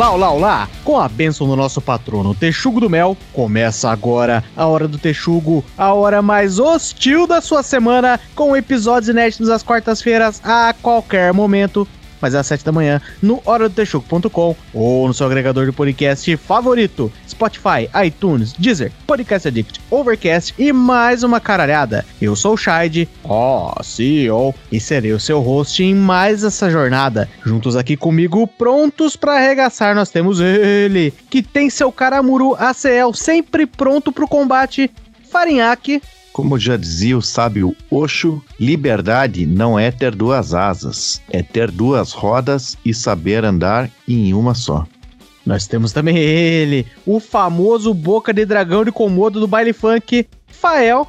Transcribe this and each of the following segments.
Olá, olá, olá! Com a bênção do nosso patrono Texugo do Mel, começa agora a Hora do Texugo, a hora mais hostil da sua semana, com episódios inéditos às quartas-feiras a qualquer momento mas é às 7 da manhã, no horadotexugo.com ou no seu agregador de podcast favorito, Spotify, iTunes, Deezer, Podcast Addict, Overcast e mais uma caralhada. Eu sou o Shide, ó, oh, CEO, e serei o seu host em mais essa jornada. Juntos aqui comigo, prontos para arregaçar, nós temos ele, que tem seu Karamuru ACL sempre pronto pro combate, Farinhaque. Como já dizia o sábio Osho, liberdade não é ter duas asas, é ter duas rodas e saber andar em uma só. Nós temos também ele, o famoso boca de dragão de comodo do baile funk, Fael.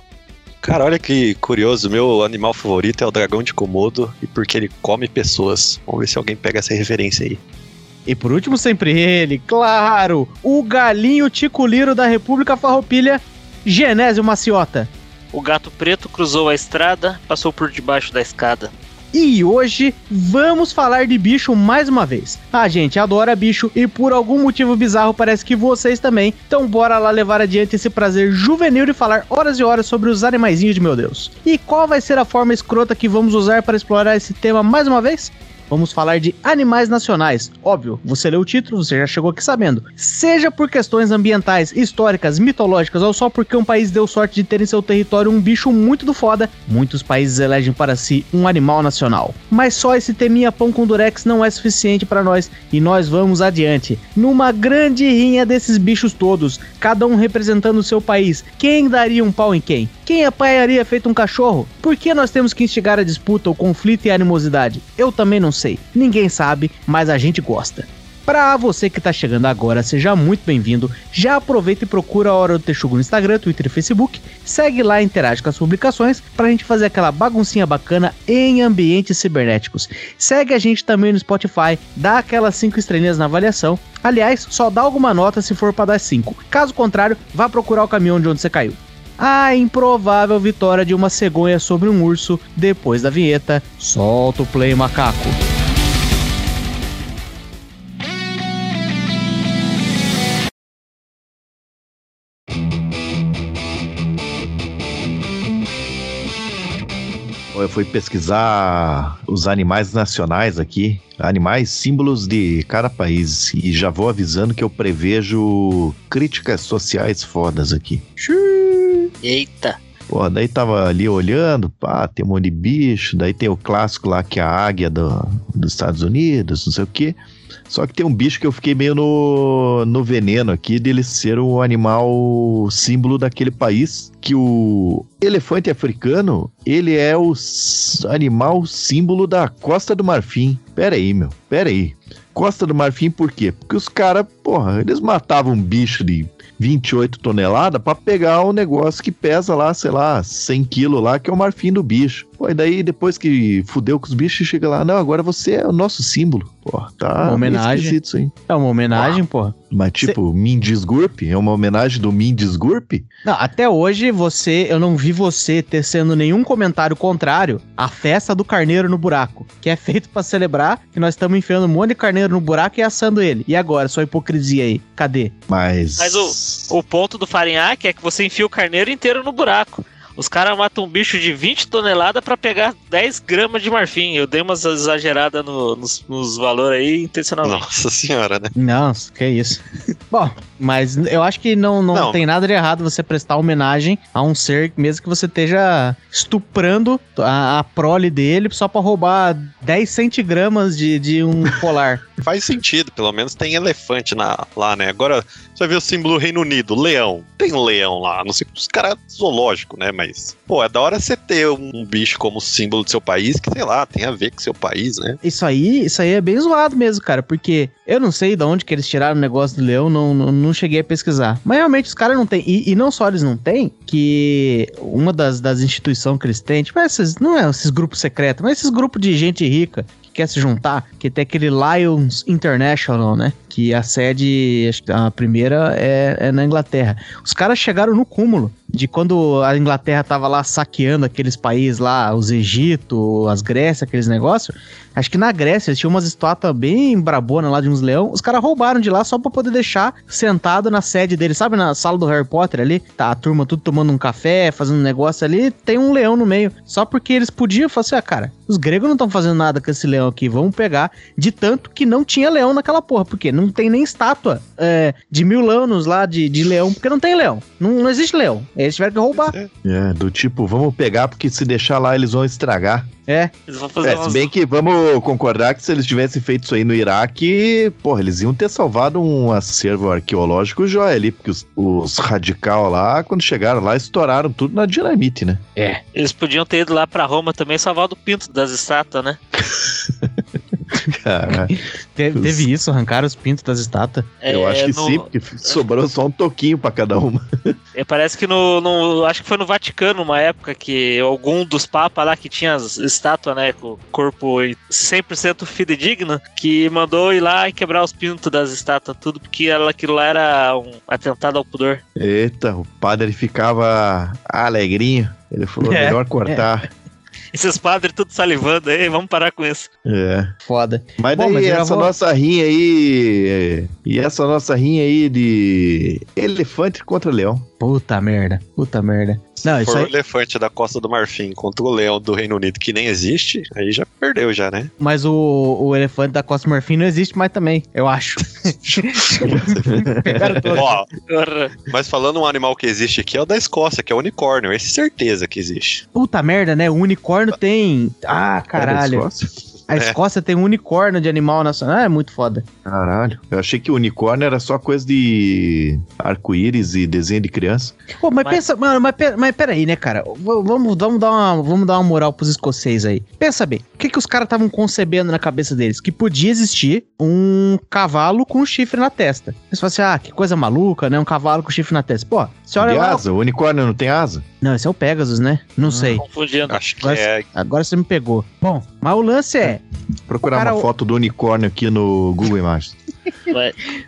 Cara, olha que curioso, meu animal favorito é o dragão de comodo e porque ele come pessoas. Vamos ver se alguém pega essa referência aí. E por último, sempre ele, claro, o galinho ticuliro da República Farroupilha, Genésio Maciota. O gato preto cruzou a estrada, passou por debaixo da escada. E hoje vamos falar de bicho mais uma vez. A gente adora bicho e por algum motivo bizarro parece que vocês também. Então bora lá levar adiante esse prazer juvenil de falar horas e horas sobre os animaizinhos de meu Deus. E qual vai ser a forma escrota que vamos usar para explorar esse tema mais uma vez? Vamos falar de animais nacionais. Óbvio, você leu o título, você já chegou aqui sabendo. Seja por questões ambientais, históricas, mitológicas ou só porque um país deu sorte de ter em seu território um bicho muito do foda, muitos países elegem para si um animal nacional. Mas só esse teminha pão com durex não é suficiente para nós e nós vamos adiante. Numa grande rinha desses bichos todos, cada um representando o seu país, quem daria um pau em quem? Quem apanharia feito um cachorro? Por que nós temos que instigar a disputa, o conflito e a animosidade? Eu também não sei. Ninguém sabe, mas a gente gosta. Para você que está chegando agora, seja muito bem-vindo. Já aproveita e procura a Hora do Texugo no Instagram, Twitter e Facebook. Segue lá e interage com as publicações para a gente fazer aquela baguncinha bacana em ambientes cibernéticos. Segue a gente também no Spotify, dá aquelas 5 estrelinhas na avaliação. Aliás, só dá alguma nota se for para dar 5. Caso contrário, vá procurar o caminhão de onde você caiu a improvável vitória de uma cegonha sobre um urso depois da vinheta. Solta o play, macaco. Eu fui pesquisar os animais nacionais aqui, animais símbolos de cada país, e já vou avisando que eu prevejo críticas sociais fodas aqui. Xiii. Eita! Pô, daí tava ali olhando, pá, tem um monte de bicho, daí tem o clássico lá que é a águia do, dos Estados Unidos, não sei o quê. Só que tem um bicho que eu fiquei meio no, no veneno aqui dele ser o animal símbolo daquele país, que o elefante africano, ele é o animal símbolo da Costa do Marfim. Pera aí, meu, pera aí. Costa do Marfim por quê? Porque os caras, porra, eles matavam um bicho de 28 toneladas para pegar um negócio que pesa lá, sei lá, 100 quilos lá, que é o marfim do bicho. Pô, e daí depois que fudeu com os bichos, chega lá, não, agora você é o nosso símbolo. Pô, tá uma homenagem. Isso aí. É uma homenagem, pô. Mas tipo, Cê... Mindisgurp? É uma homenagem do Mindisgurp? Não, até hoje você, eu não vi você tecendo nenhum comentário contrário à festa do carneiro no buraco, que é feito para celebrar que nós estamos enfiando um monte de carneiro no buraco e assando ele. E agora, sua hipocrisia aí, cadê? Mas... Mas o, o ponto do farinhaque é que você enfia o carneiro inteiro no buraco. Os caras matam um bicho de 20 toneladas para pegar 10 gramas de marfim. Eu dei umas exageradas no, nos, nos valores aí intencionalmente. Nossa senhora, né? Não, que isso. Bom, mas eu acho que não, não, não, tem nada de errado você prestar homenagem a um ser, mesmo que você esteja estuprando a, a prole dele só para roubar 10 centigramas de, de um polar. Faz sentido, pelo menos tem elefante na, lá, né? Agora, você vê o símbolo Reino Unido, leão. Tem um leão lá, não sei os caras zoológico, né? Mas, pô, é da hora você ter um bicho como símbolo do seu país, que, sei lá, tem a ver com seu país, né? Isso aí, isso aí é bem zoado mesmo, cara, porque eu não sei de onde que eles tiraram o negócio do leão, não, não, não cheguei a pesquisar. Mas realmente os caras não têm, e, e, não só eles não têm, que uma das, das instituições que eles têm, tipo, esses, não é esses grupos secretos, mas esses grupos de gente rica quer se juntar, que tem aquele Lions International, né? Que a sede, a primeira é, é na Inglaterra. Os caras chegaram no cúmulo de quando a Inglaterra tava lá saqueando aqueles países lá, os Egito, as Grécia, aqueles negócios. Acho que na Grécia tinha umas estátuas bem brabona lá de uns leão. Os caras roubaram de lá só pra poder deixar sentado na sede dele, sabe? Na sala do Harry Potter ali. Tá a turma tudo tomando um café, fazendo um negócio ali. Tem um leão no meio. Só porque eles podiam falar assim, ah, cara, os gregos não estão fazendo nada com esse leão aqui. Vamos pegar. De tanto que não tinha leão naquela porra. Porque não tem nem estátua é, de mil anos lá de, de leão, porque não tem leão. Não, não existe leão. Eles tiveram que roubar. É, do tipo, vamos pegar, porque se deixar lá eles vão estragar. É. Eles vão fazer É, umas- se bem que vamos concordar que se eles tivessem feito isso aí no Iraque, porra, eles iam ter salvado um acervo arqueológico jóia ali, porque os, os radical lá, quando chegaram lá, estouraram tudo na dinamite, né? É. Eles podiam ter ido lá pra Roma também salvar do pinto das estátuas, né? Cara, Te- teve isso, arrancaram os pintos das estátuas. eu É, acho que no- sim, porque sobrou só um toquinho pra cada uma. É, parece que no, no- Acho que foi no Vaticano, uma época, que algum dos papas lá que tinha as estátuas, né? Com o corpo 100% fidedigno, que mandou ir lá e quebrar os pintos das estátuas, tudo, porque ela, aquilo lá era um atentado ao pudor. Eita, o padre ficava alegrinho. Ele falou, É, melhor cortar. Esses padres tudo salivando aí, vamos parar com isso. É. Foda. Mas Bom, daí mas essa vou- nossa rinha aí. é, E essa nossa rinha aí de elefante contra leão. Puta merda. Puta merda. Não, Se isso for o aí. elefante da Costa do Marfim contra o leão do Reino Unido, que nem existe, aí já perdeu já, né? Mas o, o elefante da Costa Marfim não existe mais também, eu acho. Ó, Porra. mas falando um animal que existe aqui é o da Escócia, que é o unicórnio. Esse certeza que existe. Puta merda, né? O unicórnio tem. Ah, caralho. Era Escócia? A Escócia tem um unicórnio de animal nacional. Ah, é muito foda. Caralho. Eu achei que o unicórnio era só coisa de arco-íris e desenho de criança. Pô, mas, Mas- pensa, mano, mas, mas peraí, né, cara? V- vamos, vamos, dar uma, vamos dar uma moral pros escoceses aí. Pensa bem, o que, que os caras estavam concebendo na cabeça deles? Que podia existir um cavalo com chifre na testa. Eles falam assim, ah, que coisa maluca, né? Um cavalo com chifre na testa. Pô, você olha de lá. asa? O unicórnio não tem asa? Não, esse é o Pegasus, né? Não sei. Confundindo. Acho que Mas- é. Agora você me pegou. Bom, mas o lance é. Procurar Cara, uma foto do unicórnio aqui no Google Imagens.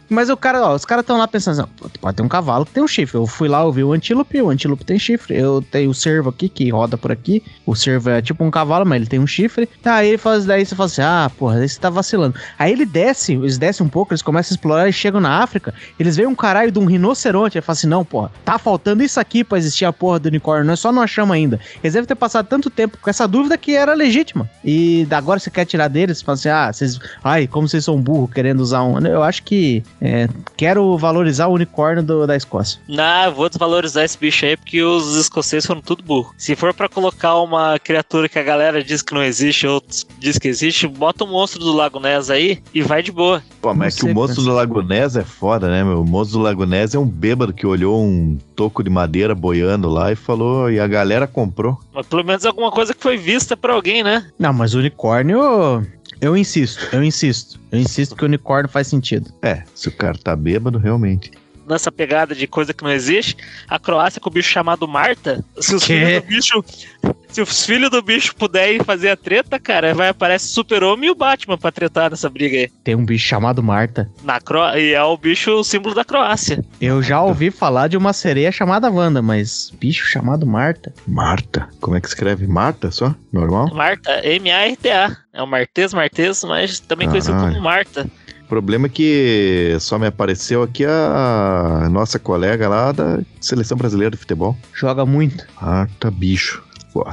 Mas o cara, ó, os caras estão lá pensando assim, pode ter um cavalo que tem um chifre. Eu fui lá, eu vi o antílope, o antílope tem chifre. Eu tenho o cervo aqui que roda por aqui. O cervo é tipo um cavalo, mas ele tem um chifre. Aí ele faz, daí você fala assim: ah, porra, aí você tá vacilando. Aí ele desce, eles descem um pouco, eles começam a explorar e chegam na África. Eles veem um caralho de um rinoceronte. Aí fala assim: não, porra, tá faltando isso aqui pra existir a porra do unicórnio, nós só não achamos ainda. Eles devem ter passado tanto tempo com essa dúvida que era legítima. E agora você quer tirar deles, fala assim: ah, vocês. Ai, como vocês são burros querendo usar um. Eu acho que. é, quero valorizar o unicórnio do- da Escócia. Não, eu vou desvalorizar esse bicho aí porque os escoceses foram tudo burro. Se for pra colocar uma criatura que a galera diz que não existe, outros diz que existe, bota um monstro do Lago Ness aí e vai de boa. Pô, mas é que o cara. do Lago Ness é foda, né, meu? O moço do Lago Ness é um bêbado que olhou um toco de madeira boiando lá e falou, e a galera comprou. Mas pelo menos alguma coisa que foi vista por alguém, né? Não, mas o unicórnio. Eu insisto, eu insisto. Eu insisto que o unicórnio faz sentido. É, se o cara tá bêbado, realmente. Nessa pegada de coisa que não existe, a Croácia com o bicho chamado Marta, se os filhos do bicho. Se os filhos do bicho puderem fazer a treta, cara, vai aparecer o Super-Homem e o Batman pra tretar nessa briga aí. Tem um bicho chamado Marta. Na Cro... E é o bicho o símbolo da Croácia. Eu já ouvi falar de uma sereia chamada Wanda, mas bicho chamado Marta? Marta. Como é que escreve? Marta só? Normal? Marta, M-A-R-T-A. É o Martês Martês, mas também conhecido Caralho. como Marta. O problema é que só me apareceu aqui a nossa colega lá da Seleção Brasileira de Futebol. Joga muito. Marta Bicho.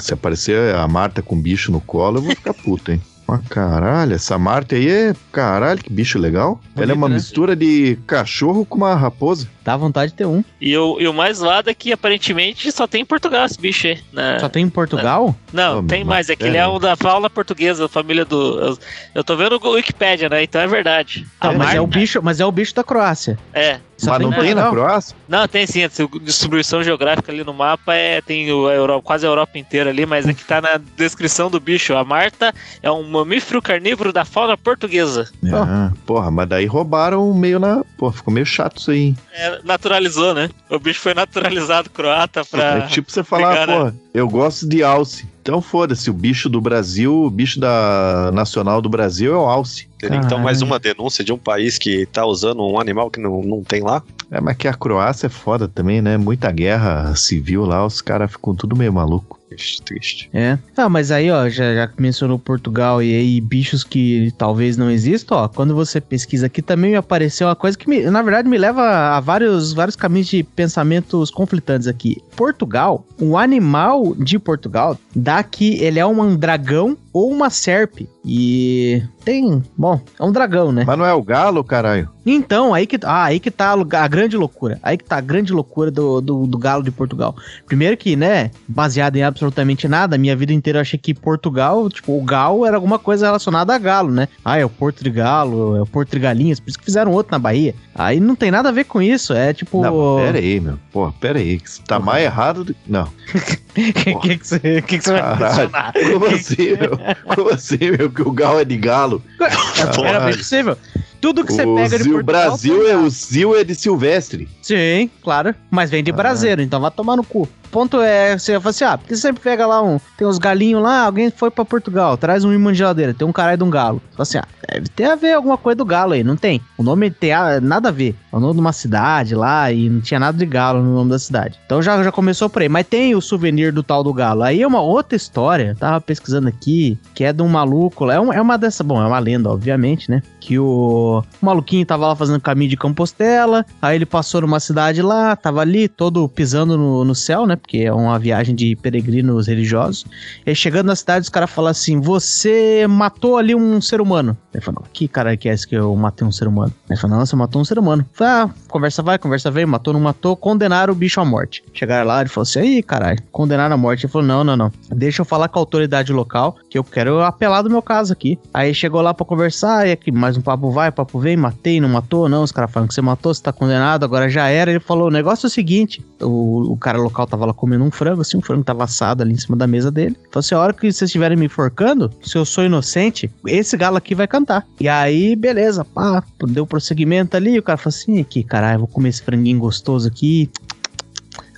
Se aparecer a Marta com bicho no colo, eu vou ficar puto, hein? Mas caralho, essa Marta aí é. Caralho, que bicho legal. Ela é uma né? mistura de cachorro com uma raposa. Dá vontade de ter um. E o, e o mais lado é que aparentemente só tem em Portugal esse bicho aí. né? Só tem em Portugal? Não, Oh, tem mais. É que ele pera é um da fauna portuguesa, família do. Eu, eu tô vendo o Wikipedia, né? Então é verdade. Ah, A mas é o bicho, mas é o bicho da Croácia. É. Só Mas não em tem na? Croácia? Não, tem sim. A distribuição geográfica ali no mapa é, tem o- a Europa, quase a Europa inteira ali, mas aqui tá na descrição do bicho. A Marta é um mamífero carnívoro da fauna portuguesa. Ah, porra, mas daí roubaram meio na. Pô, ficou meio chato isso aí. É, naturalizou, né? O bicho foi naturalizado croata pra. É tipo você falar, Pegar, né? pô, eu gosto de alce. Então foda-se, o bicho do Brasil, o bicho da nacional do Brasil é o alce. Teria então Caralho. mais uma denúncia de um país que tá usando um animal que não, não tem lá. É, mas que a Croácia é foda também, né? Muita guerra civil lá, os caras ficam tudo meio maluco. Triste, triste. É. Ah, mas aí, ó, já, já que mencionou Portugal e aí bichos que talvez não existam, ó, quando você pesquisa aqui também me apareceu uma coisa que, me- na verdade, me leva a vários, vários caminhos de pensamentos conflitantes aqui. Portugal, o animal de Portugal, daqui ele é um dragão ou uma serpe. E tem, bom, é um dragão, né? Mas não é o galo, caralho? Então, aí que, ah, aí que tá a grande loucura. Aí que tá a grande loucura do, do, do galo de Portugal. Primeiro que, né, baseado em absolutamente nada, minha vida inteira eu achei que Portugal, tipo, o galo era alguma coisa relacionada a galo, né? Ah, é o Porto de Galo, é o Porto de Galinhas, por isso que fizeram outro na Bahia. Aí não tem nada a ver com isso, é tipo... Não, pera aí, meu. Pô, pera aí. que Tá mais errado do que. Não. O que, que, você, que, que você vai mencionar? Como assim, meu? Como assim, meu? Que o galo é de galo? Era bem possível. Tudo que você pega de Zil- Portugal... Brasil é o Zil é de Silvestre. Sim, claro. Mas vem de Ah. braseiro, então vai tomar no cu. Ponto é, você fala assim, ah, porque você sempre pega lá um, tem uns galinhos lá, alguém foi pra Portugal, traz um imã de geladeira, tem um caralho de um galo. Você fala assim, ah, deve ter a ver alguma coisa do galo aí, não tem. O nome tem nada a ver. É o nome de uma cidade lá e não tinha nada de galo no nome da cidade. Então já, já começou por aí. Mas tem o souvenir do tal do galo. Aí é uma outra história, tava pesquisando aqui, que é de um maluco lá. É, um- é uma dessa, bom, é uma lenda, obviamente, né? Que o, o maluquinho tava lá fazendo caminho de Compostela, aí ele passou numa cidade lá, tava ali todo pisando no, no céu, né? Porque é uma viagem de peregrinos religiosos. E chegando na cidade, os caras falam assim: Você matou ali um ser humano. Ele falou: Que cara que é esse que eu matei um ser humano? Ele falou: Não, você matou um ser humano. Ah, conversa vai, conversa vem, matou, não matou, condenaram o bicho à morte. Chegaram lá, ele falou assim: Aí, caralho, condenaram à morte. Ele falou: Não, não, não. Deixa eu falar com a autoridade local, que eu quero apelar do meu caso aqui. Aí chegou lá pra conversar, e aqui mais um papo vai, papo vem, matei, não matou, não. Os caras falam que você matou, você tá condenado, agora já era. Ele falou: o negócio é o seguinte: o, o cara local tava lá comendo um frango, assim, um frango tava assado ali em cima da mesa dele. Falou assim: a hora que vocês estiverem me enforcando, se eu sou inocente, esse galo aqui vai cantar. E aí, beleza, pá, deu prosseguimento ali. O cara falou assim: aqui, caralho, vou comer esse franguinho gostoso aqui.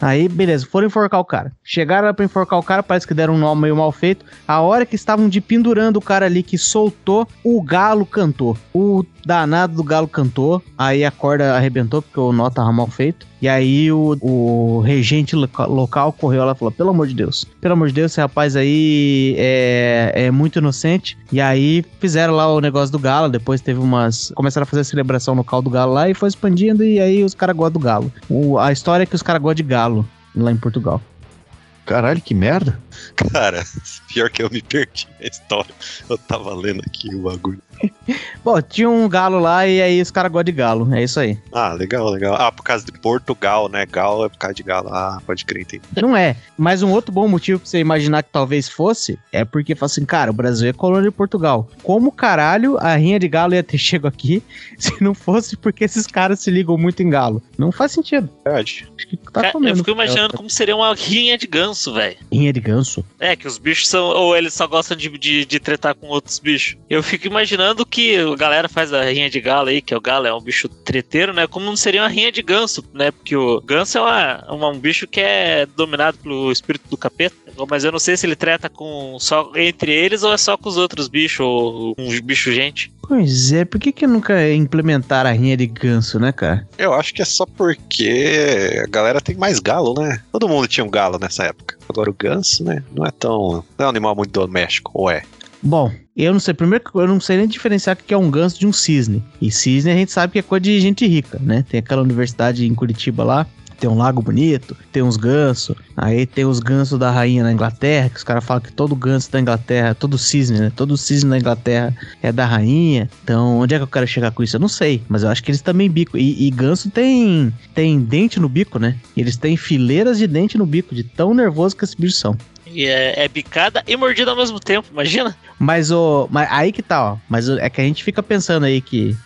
Aí, beleza, foram enforcar o cara. Chegaram pra enforcar o cara, parece que deram um nó meio mal feito. A hora que estavam de pendurando o cara ali que soltou, o galo cantou. O danado do galo cantou. Aí a corda arrebentou porque o nó tava mal feito. E aí o, o regente loca- local correu lá e falou: pelo amor de Deus, pelo amor de Deus, esse rapaz aí é, é muito inocente. E aí fizeram lá o negócio do galo. Depois teve umas. Começaram a fazer a celebração local do galo lá e foi expandindo. E aí os caras gostam do galo. O- a história é que os caras gostam de galo lá em Portugal. Caralho, que merda. Cara, pior que eu me perdi na história. Eu tava lendo aqui o bagulho. Bom, tinha um galo lá e aí os caras gostam de galo. É isso aí. Ah, legal, legal. Ah, por causa de Portugal, né? Gal é por causa de galo. Ah, pode crer, entendi. Não é. Mas um outro bom motivo pra você imaginar que talvez fosse é porque fala assim, cara, o Brasil é colônia de Portugal. Como caralho a rinha de galo ia ter chego aqui se não fosse porque esses caras se ligam muito em galo? Não faz sentido. Verdade. Acho que tá Cara, eu comendo. fico imaginando como seria uma rinha de ganso, velho. Rinha de ganso? É, que os bichos são. Ou eles só gostam de, de, de tretar com outros bichos. Eu fico imaginando que a galera faz a rinha de galo aí, que o galo é um bicho treteiro, né? Como não seria uma rinha de ganso, né? Porque o ganso é uma, uma- um bicho que é dominado pelo espírito do capeta. Mas eu não sei se ele treta com só entre eles ou é só com os outros bichos, ou um bicho gente. Pois é, por que que nunca implementaram a rinha de ganso, né, cara? Eu acho que é só porque a galera tem mais galo, né? Todo mundo tinha um galo nessa época. Agora o ganso, né? Não é tão. Não é um animal muito doméstico, ou é? Bom, eu não sei. Primeiro eu não sei nem diferenciar o que é um ganso de um cisne. E cisne a gente sabe que é coisa de gente rica, né? Tem aquela universidade em Curitiba lá. Tem um lago bonito, tem uns gansos. Aí tem os gansos da rainha na Inglaterra, que os caras falam que todo ganso da Inglaterra, todo cisne, né? Todo cisne da Inglaterra é da rainha. Então, onde é que eu quero chegar com isso? Eu não sei, mas eu acho que eles também bico. E, e ganso tem, tem dente no bico, né? Eles têm fileiras de dente no bico, de tão nervoso que esses bichos são. E é, é bicada e mordida ao mesmo tempo, imagina? Mas o. Mas aí que tá, ó. Mas é que a gente fica pensando aí que,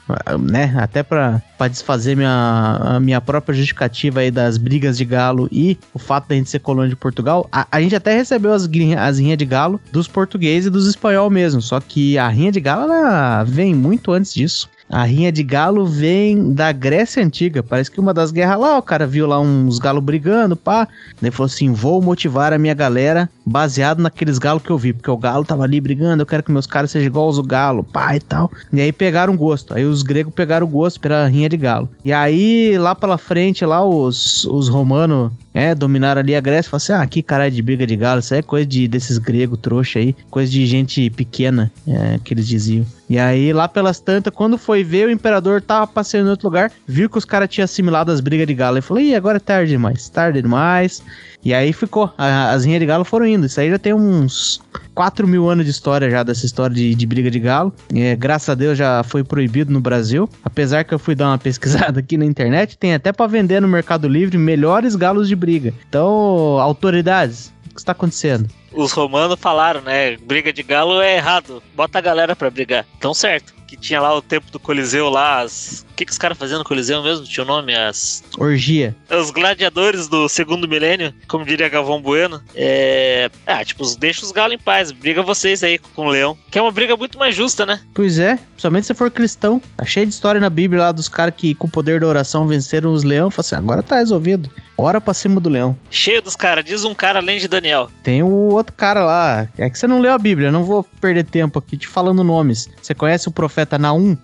né, até pra, pra desfazer minha, minha própria justificativa aí das brigas de galo e o fato da gente ser colônia de Portugal, a, a gente até recebeu as, as rinhas de galo dos portugueses e dos espanhol mesmo. Só que a rinha de galo, ela vem muito antes disso. A rinha de galo vem da Grécia Antiga. Parece que uma das guerras lá, o cara viu lá uns galos brigando, pá. Daí falou assim: vou motivar a minha galera baseado naqueles galos que eu vi. Porque o galo tava ali brigando, eu quero que meus caras sejam igual aos galo, pá e tal. E aí pegaram gosto. Aí os gregos pegaram gosto pela rinha de galo. E aí, lá pela frente, lá os, os romanos é, dominaram ali a Grécia, falaram assim, ah, que caralho de briga de galo, isso é coisa de, desses gregos trouxa aí, coisa de gente pequena, é, que eles diziam. E aí, lá pelas tantas, quando foi ver, o imperador tava passeando em outro lugar, viu que os caras tinham assimilado as brigas de galo, e falou, ih, agora é tarde demais, tarde demais, e aí ficou, a, as rinhas de galo foram indo, isso aí já tem uns 4 mil anos de história já, dessa história de, de briga de galo, é, graças a Deus já foi proibido no Brasil, apesar que eu fui dar uma pesquisada aqui na internet, tem até para vender no Mercado Livre melhores galos de briga. Então, autoridades, o que está acontecendo? Os romanos falaram, né? Briga de galo é errado. Bota a galera pra brigar. Então certo. Que tinha lá o tempo do Coliseu lá, as. O que, que os caras faziam no Coliseu mesmo? Tinha o nome? As. Orgia. Os gladiadores do segundo milênio, como diria Galvão Bueno. É. Ah, tipo, deixa os galos em paz. Briga vocês aí com o leão. Que é uma briga muito mais justa, né? Pois é, somente se for cristão. Tá cheio de história na Bíblia lá dos caras que com o poder da oração venceram os leões. Fala assim, agora tá resolvido. Ora pra cima do leão. Cheio dos caras. Diz um cara além de Daniel. Tem o outro cara lá. É que você não leu a Bíblia, não vou perder tempo aqui te falando nomes. Você conhece o profeta Naum?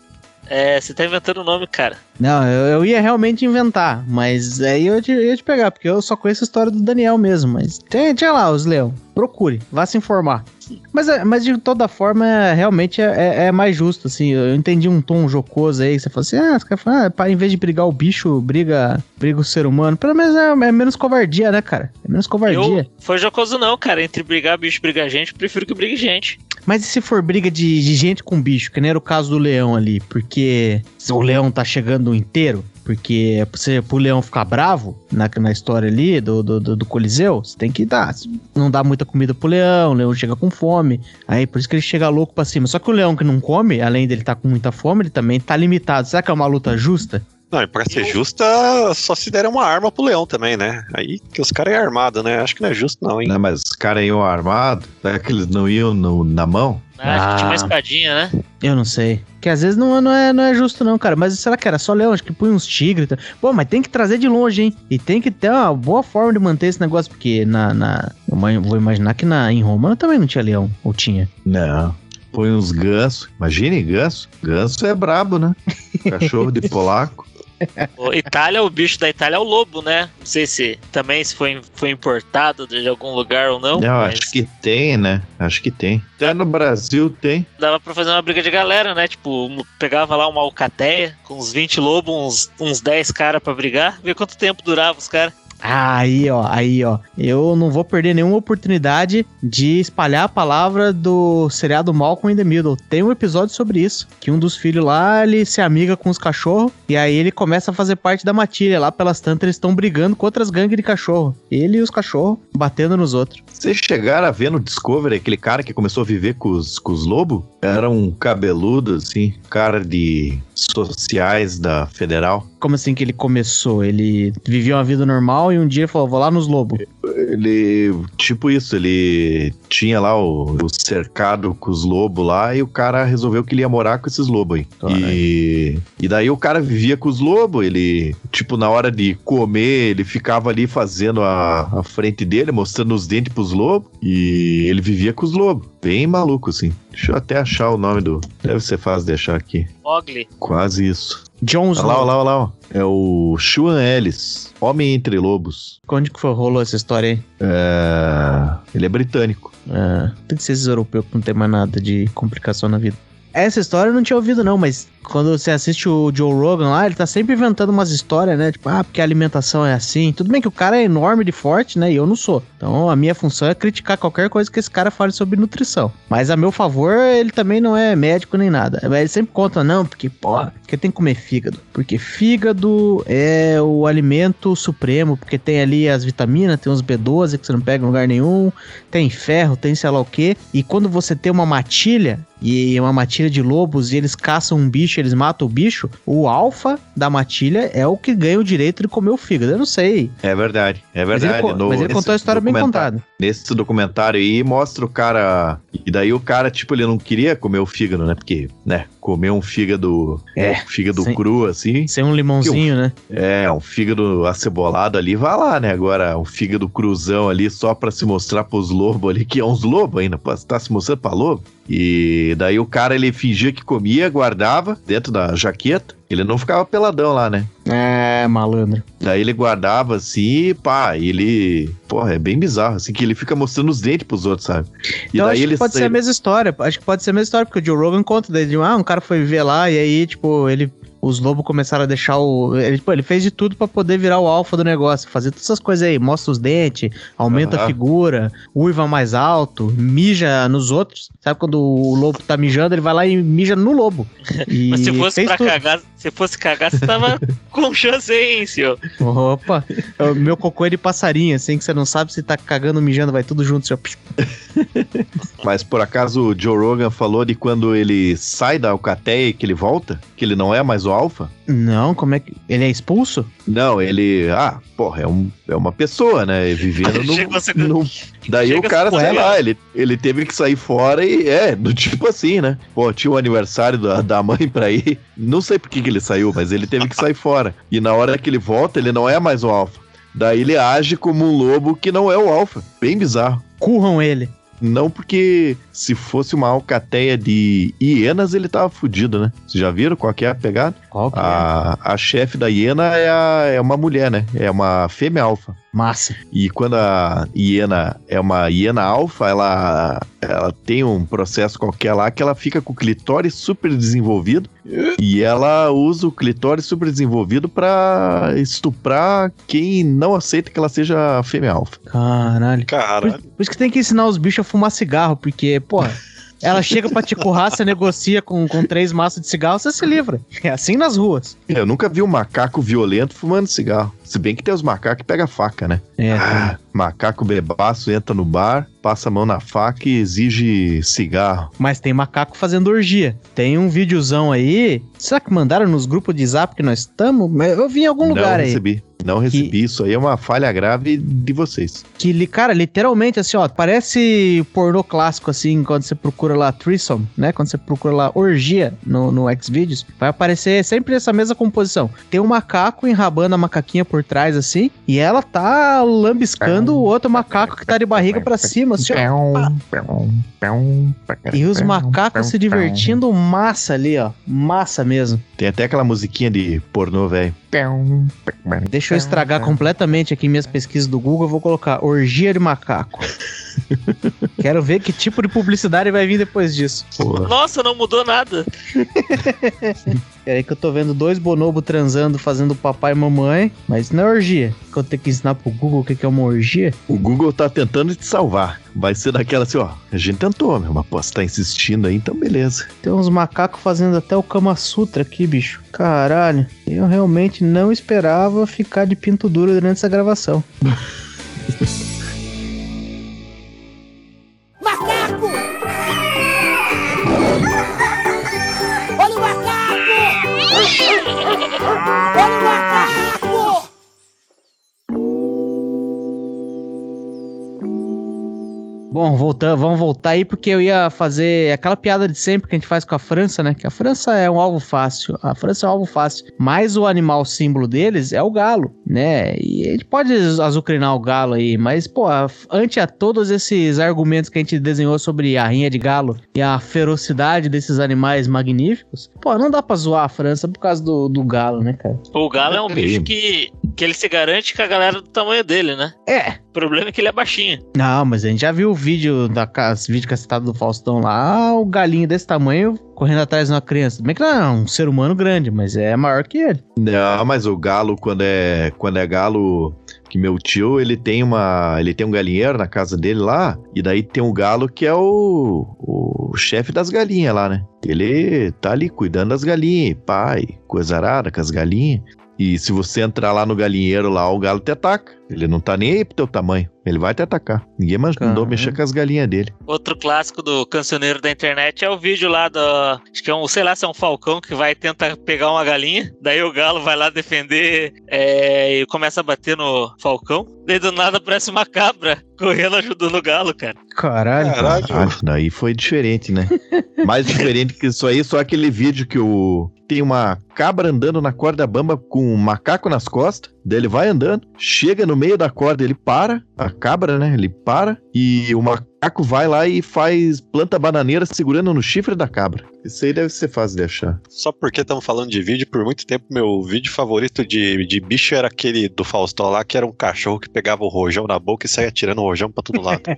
É, você tá inventando o nome, cara. Não, eu, eu ia realmente inventar, mas aí eu, te- eu ia te pegar, porque eu só conheço a história do Daniel mesmo. Mas tem, tinha lá os leão. Procure, vá se informar. Mas, é- mas de toda forma, é- realmente é, é- é mais justo, assim. Eu entendi um tom jocoso aí, que você falou assim, ah, os caras falam, ah, pá, em vez de brigar o bicho, briga, briga o ser humano. Pelo menos é, é menos covardia, né, cara? É menos covardia. Eu, foi jocoso não, cara. Entre brigar bicho e brigar gente, eu prefiro que brigue gente. Mas e se for briga de, de gente com bicho, que nem era o caso do leão ali? Porque o leão tá chegando inteiro, porque você, pro leão ficar bravo na, na história ali do, do, do- do Coliseu, você tem que dar. Não dá muita comida pro leão, o leão chega com fome. Aí por isso que ele chega louco pra cima. Só que o leão que não come, além dele estar com muita fome, ele também tá limitado. Será que é uma luta justa? Não, e pra ser Eu- justa, só se der uma arma pro leão também, né? Aí que os caras é armado, né? Acho que não é justo, não, hein? Não, mas os caras iam armados, será que eles não iam no- na mão? Ah, acho que tinha uma Ah. espadinha, né? Eu não sei. Que às vezes não, não, é, não é justo, não, cara. Mas será que era só leão? Acho que põe uns tigres. tal. Pô, mas tem que trazer de longe, hein? E tem que ter uma boa forma de manter esse negócio. Porque na. na eu vou imaginar que na, em Roma também não tinha leão. Ou tinha? Não. Põe uns gansos. Imagine ganso. Ganso é brabo, né? Cachorro de polaco. O Itália, o bicho da Itália é o lobo, né? Não sei se também se foi, foi importado de algum lugar ou não. Eu mas acho que tem, né? Acho que tem. Até no Brasil tem. Dava pra fazer uma briga de galera, né? Tipo, pegava lá uma alcateia com uns 20 lobos, uns, uns 10 caras pra brigar, ver quanto tempo durava os caras. Aí, ó, aí, ó. Eu não vou perder nenhuma oportunidade de espalhar a palavra do seriado Malcolm in the Middle. Tem um episódio sobre isso. Que um dos filhos lá, ele se amiga com os cachorros. E aí ele começa a fazer parte da matilha. Lá pelas tantas, eles estão brigando com outras gangues de cachorro. Ele e os cachorros batendo nos outros. Vocês chegaram a ver no Discovery aquele cara que começou a viver com os, com os lobos? Era um cabeludo, assim, cara de sociais da Federal. Como assim que ele começou? Ele vivia uma vida normal e um dia falou: vou lá nos lobos. Ele, tipo isso, ele tinha lá o, o cercado com os lobos lá e o cara resolveu que ele ia morar com esses lobos aí. E, e daí o cara vivia com os lobos, ele, tipo, na hora de comer, ele ficava ali fazendo a, a frente dele, mostrando os dentes pros lobos e ele vivia com os lobos. Bem maluco, assim. Deixa eu até achar o nome do. Deve ser fácil de achar aqui. Mogli. Quase isso. John Olha lá, olha lá, olha lá. É o Sean Ellis, Homem Entre Lobos. Onde que foi, rolou essa história aí? É, Ele é britânico. É, tem que ser europeus que não tem mais nada de complicação na vida. Essa história eu não tinha ouvido, não, mas quando você assiste o Joe Rogan lá, ele tá sempre inventando umas histórias, né? Tipo, ah, porque a alimentação é assim. Tudo bem que o cara é enorme de forte, né? E eu não sou. Então a minha função é criticar qualquer coisa que esse cara fale sobre nutrição. Mas a meu favor, ele também não é médico nem nada. Ele sempre conta, não, porque, porra, porque tem que comer fígado. Porque fígado é o alimento supremo, porque tem ali as vitaminas, tem os B12 que você não pega em lugar nenhum, tem ferro, tem sei lá o quê. E quando você tem uma matilha, e é uma matilha de lobos e eles caçam um bicho, eles matam o bicho, o alfa da matilha é o que ganha o direito de comer o fígado. Eu não sei. É verdade, é Mas verdade. ele, co- mas ele contou a história bem contada. Nesse documentário aí mostra o cara. E daí o cara, tipo, ele não queria comer o fígado, né? Porque, né, comer um fígado. É, Fígado sim. cru, assim. Sem um limãozinho, né? É, um fígado acebolado ali, vai lá, né? Agora, um fígado cruzão ali só pra se mostrar pros lobos ali, que é uns lobos ainda, pô, tá se mostrando pra lobo. E daí o cara, ele fingia que comia, guardava dentro da jaqueta. Ele não ficava peladão lá, né? É, malandro. Daí ele guardava assim, e pá, e ele. Porra, é bem bizarro, assim, que ele fica mostrando os dentes pros outros, sabe? E Então daí acho ele que pode ser a mesma história. Acho que pode ser a mesma história, porque o Joe Rogan conta daí de ah, um cara foi viver lá e aí, tipo, ele. Os lobos começaram a deixar o. Ele, tipo, ele fez de tudo pra poder virar o alfa do negócio. Fazer todas essas coisas aí. Mostra os dentes, aumenta a Aham. figura, uiva mais alto, mija nos outros. Sabe quando o lobo tá mijando, ele vai lá e mija no lobo. E Mas se fosse pra tudo. cagar, se fosse cagar, você tava com chance aí, hein, senhor. Opa, é o meu cocô é de passarinho, assim que você não sabe se tá cagando ou mijando, vai tudo junto. Seu... Mas por acaso o Joe Rogan falou de quando ele sai da alcateia e que ele volta? Que ele não é mais o alfa? Não, como é que. Ele é expulso? Não, ele. Ah, porra, é, um, é uma pessoa, né? Vivendo no. Ser- no- daí chega o cara, sei lá, ele, ele teve que sair fora e é, do tipo assim, né? Pô, tinha o aniversário da, da mãe pra ir. Não sei por que, que ele saiu, mas ele teve que sair fora. E na hora que ele volta, ele não é mais o alfa. Daí ele age como um lobo que não é o alfa. Bem bizarro. Curram ele. Não porque se fosse uma alcateia de hienas, ele tava fudido, né? Vocês já viram qual que é a pegada? Qual que é? A, a chefe da hiena é, a- é uma mulher, né? É uma fêmea alfa. Massa. E quando a hiena é uma hiena alfa, ela, ela tem um processo qualquer lá que ela fica com o clitóris super desenvolvido e ela usa o clitóris super desenvolvido pra estuprar quem não aceita que ela seja fêmea alfa. Caralho. Por, Caralho. por isso que tem que ensinar os bichos a fumar cigarro, porque, porra, ela chega pra te currar, você negocia com, com três maços de cigarro, você se livra. É assim nas ruas. Eu nunca vi um macaco violento fumando cigarro. Se bem que tem os macacos que pegam faca, né? É. Ah, macaco bebaço entra no bar, passa a mão na faca e exige cigarro. Mas tem macaco fazendo orgia. Tem um videozão aí. Será que mandaram nos grupos de zap que nós estamos? Eu vi em algum lugar não aí. recebi. Não recebi. Isso aí é uma falha grave de vocês. Que, cara, literalmente, assim, ó, parece pornô clássico, assim, quando você procura lá threesome, né? Quando você procura lá orgia no, no Xvideos, vai aparecer sempre essa mesma composição. Tem um macaco enrabando a macaquinha por trás, assim, e ela tá lambiscando o outro macaco que tá de barriga pra cima, assim, ó. E os macacos se divertindo massa ali, ó. Massa mesmo. Tem até aquela musiquinha de pornô, velho. Deixa eu estragar completamente aqui minhas pesquisas do Google, eu vou colocar orgia de macaco. Quero ver que tipo de publicidade vai vir depois disso. Porra. Nossa, não mudou nada. Peraí que eu tô vendo dois bonobos transando, fazendo papai e mamãe, mas isso não é orgia. Que eu tenho que ensinar pro Google o que que é uma orgia. O Google tá tentando te salvar. Vai ser daquela assim, ó. A gente tentou, meu, mas você tá insistindo aí, então beleza. Tem uns macacos fazendo até o Kama Sutra aqui, bicho. Caralho, eu realmente não esperava ficar de pinto duro durante essa gravação. Macaco! Olha o macaco! Olha o macaco! Bom, voltando, vamos voltar aí porque eu ia fazer aquela piada de sempre que a gente faz com a França, né? Que a França é um alvo fácil. A França é um alvo fácil. Mas o animal símbolo deles é o galo, né? E a gente pode azucrinar o galo aí, mas, pô, ante a todos esses argumentos que a gente desenhou sobre a rinha de galo e a ferocidade desses animais magníficos, pô, não dá pra zoar a França por causa do, do galo, né, cara? O galo é um Peraí. bicho que, que ele se garante com a galera do tamanho dele, né? É, problema é que ele é baixinho. Não, mas a gente já viu o vídeo da cas- vídeo cacetado do Faustão lá, o galinho desse tamanho correndo atrás de uma criança. Bem que não é um ser humano grande, mas é maior que ele. Não, mas o galo, quando é, quando é galo, que meu tio, ele tem uma, ele tem um galinheiro na casa dele lá, e daí tem um galo que é o, o chefe das galinhas lá, né? Ele tá ali cuidando das galinhas, pai, coisa arada com as galinhas. E se você entrar lá no galinheiro lá, o galo te ataca. Ele não tá nem aí pro teu tamanho. Ele vai te atacar. Ninguém mandou Caramba. mexer com as galinhas dele. Outro clássico do cancioneiro da internet é o vídeo lá do. Acho que é um, sei lá, se é um falcão que vai tentar pegar uma galinha. Daí o galo vai lá defender é, e começa a bater no falcão. Daí do nada aparece uma cabra correndo ajudando o galo, cara. Caralho. Caralho. Ah, daí foi diferente, né? Mais diferente que isso aí, só aquele vídeo que o. Tem uma cabra andando na corda bamba com um macaco nas costas. Daí ele vai andando, chega no meio da corda, ele para, a cabra, né? Ele para e o macaco vai lá e faz planta bananeira segurando no chifre da cabra. Isso aí deve ser fácil de achar. Só porque estamos falando de vídeo, por muito tempo meu vídeo favorito de, de bicho era aquele do Faustão lá, que era um cachorro que pegava o rojão na boca e saía tirando o rojão pra todo lado.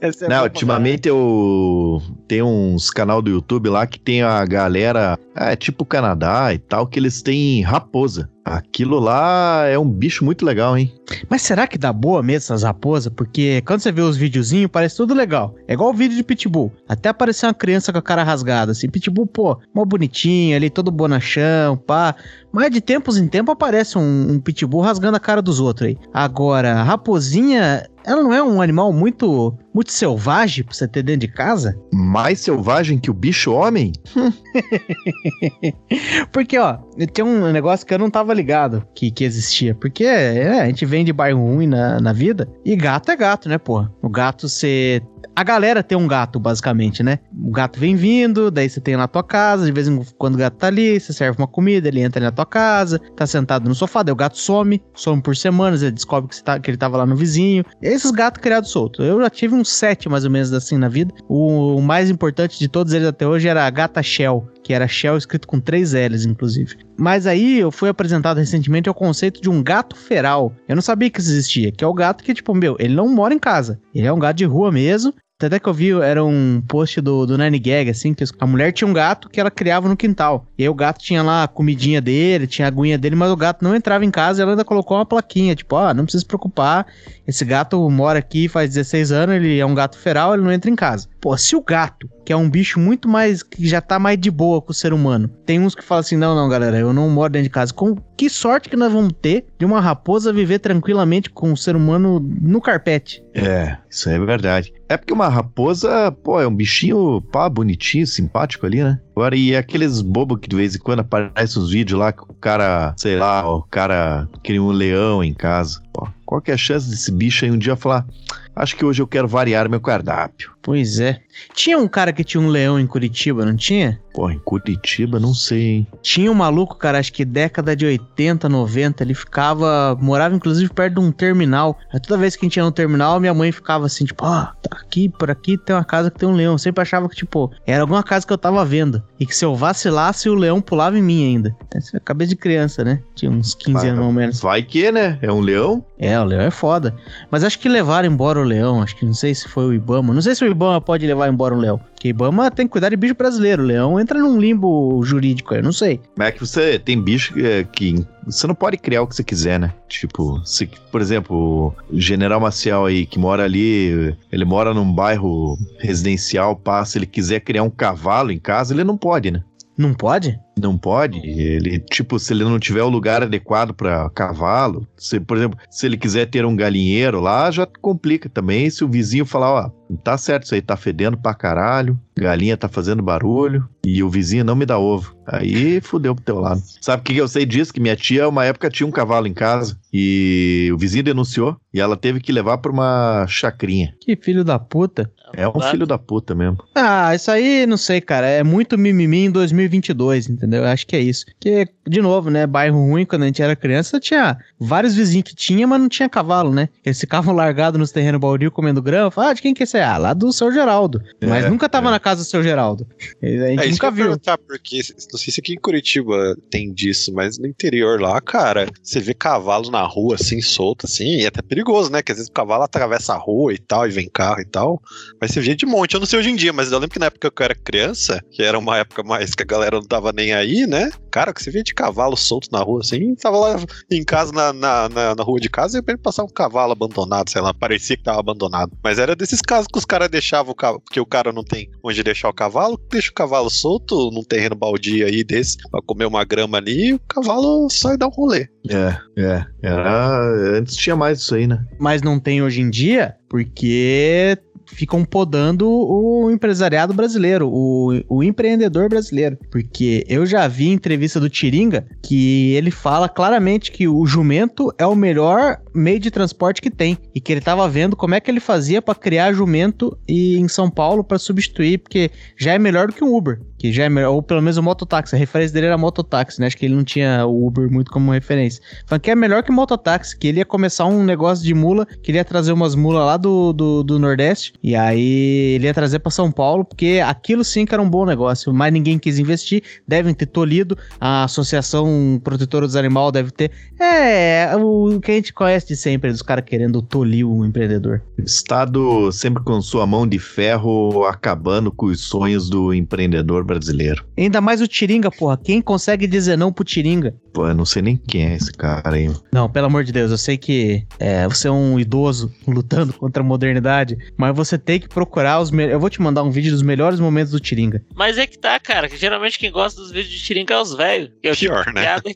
É Não, ultimamente eu tem uns canal do YouTube lá que tem a galera, é tipo Canadá e tal, que eles têm raposa. Aquilo lá é um bicho muito legal, hein? Mas será que dá boa mesmo essas raposas? Porque quando você vê os videozinhos, parece tudo legal. É igual o vídeo de Pitbull. Até apareceu uma criança com a cara rasgada, assim. Pitbull, pô, mó bonitinho ali, todo bonachão, pá. Mas de tempos em tempos aparece um, um Pitbull rasgando a cara dos outros aí. Agora, a raposinha, ela não é um animal muito, muito selvagem pra você ter dentro de casa? Mais selvagem que o bicho homem? Porque, ó, tem um negócio que eu não tava ligado que, que existia. Porque é, a gente vem de bairro ruim na, na vida. E gato é gato, né, pô? O gato, você. A galera tem um gato, basicamente, né? O gato vem vindo, daí você tem na tua casa, de vez em quando o gato tá ali, você serve uma comida, ele entra na tua casa, tá sentado no sofá, daí o gato some, some por semanas, ele descobre que, tá- que ele tava lá no vizinho. Esses gatos criados soltos. Eu já tive uns sete, mais ou menos, assim, na vida. O, o mais importante de todos eles até hoje era a gata Shell, que era Shell escrito com três L's, inclusive. Mas aí eu fui apresentado recentemente ao conceito de um gato feral. Eu não sabia que isso existia, que é o gato que, tipo, meu, ele não mora em casa. Ele é um gato de rua mesmo. Até que eu vi, era um post do, do Nine Gag, assim, que a mulher tinha um gato que ela criava no quintal. E aí o gato tinha lá a comidinha dele, tinha a aguinha dele, mas o gato não entrava em casa e ela ainda colocou uma plaquinha, tipo, ah, não precisa se preocupar, esse gato mora aqui faz 16 anos, ele é um gato feral, ele não entra em casa. Pô, se o gato, que é um bicho muito mais, que já tá mais de boa com o ser humano, tem uns que falam assim, não, não, galera, eu não moro dentro de casa. Com que sorte que nós vamos ter de uma raposa viver tranquilamente com o ser humano no carpete? É, isso é verdade. É porque uma raposa, pô, é um bichinho, pá, bonitinho, simpático ali, né? Agora, e aqueles bobos que de vez em quando aparecem os vídeos lá que o cara, sei lá, o cara cria um leão em casa. Pô, qual que é a chance desse bicho aí um dia falar, acho que hoje eu quero variar meu cardápio? Pois é. Tinha um cara que tinha um leão em Curitiba, não tinha? Pô, em Curitiba, não sei, hein? Tinha um maluco, cara, acho que década de 80, 90, ele ficava, morava inclusive perto de um terminal. Aí toda vez que a gente ia no terminal, minha mãe ficava assim, tipo, ó, tá aqui, por aqui tem uma casa que tem um leão. Eu sempre achava que, tipo, era alguma casa que eu tava vendo. E que se eu vacilasse, o leão pulava em mim ainda. Essa é a cabeça de criança, né? Tinha uns 15 Vai, anos, ou menos. Vai que, né? É um leão? É, o leão é foda. Mas acho que levaram embora o leão. Acho que não sei se foi o Ibama. Não sei se o Ibama pode levar embora um leão. Porque Ibama tem que cuidar de bicho brasileiro. O leão entra num limbo jurídico eu não sei. Mas é que você tem bicho que, é, que você não pode criar o que você quiser, né? Tipo, se, por exemplo, o General Maciel aí, que mora ali, ele mora num bairro residencial, passa, se ele quiser criar um cavalo em casa, ele não pode, né? Não pode? Não pode. Ele, tipo, se ele não tiver o lugar adequado para cavalo, se, por exemplo, se ele quiser ter um galinheiro lá, já complica também. Se o vizinho falar, ó, não tá certo isso aí, tá fedendo pra caralho, galinha tá fazendo barulho e o vizinho não me dá ovo. Aí fudeu pro teu lado. Sabe o que que eu sei disso? Que minha tia, uma época, tinha um cavalo em casa e o vizinho denunciou e ela teve que levar pra uma chacrinha. Que filho da puta. É um filho da puta mesmo. Ah, isso aí, não sei, cara. É muito mimimi em 2022, entendeu? Eu acho que é isso. Porque, de novo, né? Bairro ruim, quando a gente era criança, tinha vários vizinhos que tinha, mas não tinha cavalo, né? Eles ficavam largados nos terrenos baldios comendo grama. Falavam, ah, de quem que é esse? aí? Ah, lá do seu Geraldo. Mas É, nunca tava é. na casa do seu Geraldo. A gente É nunca viu. porque não sei se aqui em Curitiba tem disso, mas no interior lá, cara, você vê cavalo na rua assim, solto, assim, e é até perigoso, né? Que às vezes o cavalo atravessa a rua e tal, e vem carro e tal. Mas você vê de monte. Eu não sei hoje em dia, mas eu lembro que na época que eu era criança, que era uma época mais que a galera não tava nem aí, né? Cara, que você vê de cavalo solto na rua, assim, tava lá em casa, na, na, na, na rua de casa, e repente passava um cavalo abandonado, sei lá, parecia que tava abandonado. Mas era desses casos que os caras deixavam o cavalo, porque o cara não tem onde deixar o cavalo, deixa o cavalo solto num terreno baldio aí desse, pra comer uma grama ali, e o cavalo sai dar um rolê. É, é. Era. Antes tinha mais isso aí, né? Mas não tem hoje em dia, porque ficam podando o empresariado brasileiro, o, o empreendedor brasileiro. Porque eu já vi entrevista do Tiringa que ele fala claramente que o jumento é o melhor meio de transporte que tem. E que ele tava vendo como é que ele fazia para criar jumento e, em São Paulo para substituir, porque já é melhor do que um Uber. Que já é melhor, ou pelo menos o mototáxi. A referência dele era mototáxi, né? Acho que ele não tinha o Uber muito como referência. Falando que é melhor que mototáxi, que ele ia começar um negócio de mula, que ele ia trazer umas mulas lá do, do, do Nordeste, e aí ele ia trazer para São Paulo, porque aquilo sim que era um bom negócio. Mas ninguém quis investir, devem ter tolhido. A Associação Protetora dos Animais deve ter. É, o que a gente conhece de sempre, dos caras querendo tolir o empreendedor. Estado sempre com sua mão de ferro acabando com os sonhos do empreendedor brasileiro. Ainda mais o Tiringa, porra. Quem consegue dizer não pro Tiringa? Pô, eu não sei nem quem é esse cara aí. Não, pelo amor de Deus, eu sei que é, você é um idoso lutando contra a modernidade, mas você tem que procurar os melhores. Eu vou te mandar um vídeo dos melhores momentos do Tiringa. Mas é que tá, cara, que geralmente quem gosta dos vídeos de Tiringa é os velhos. que é o Pior, de né? Piada,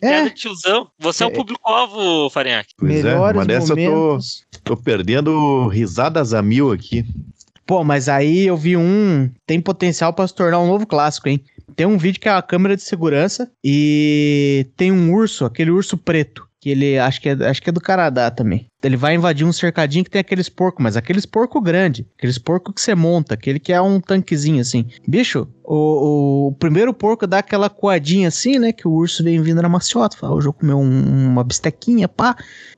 piada de tiozão. Você é, o É. público-alvo, Farinhaque. Pois é, melhores mas dessa eu tô, momentos. tô perdendo risadas a mil aqui. Pô, mas aí eu vi um. Tem potencial pra se tornar um novo clássico, hein? Tem um vídeo que é uma câmera de segurança e tem um urso, aquele urso preto. Que ele acho que, é, acho que é do Canadá também. Ele vai invadir um cercadinho que tem aqueles porcos, mas aqueles porco grande, aqueles porco que você monta, aquele que é um tanquezinho assim. Bicho, o, o, o primeiro porco dá aquela coadinha assim, né? Que o urso vem vindo na maciota. Fala, hoje eu um- uma bistequinha, pá.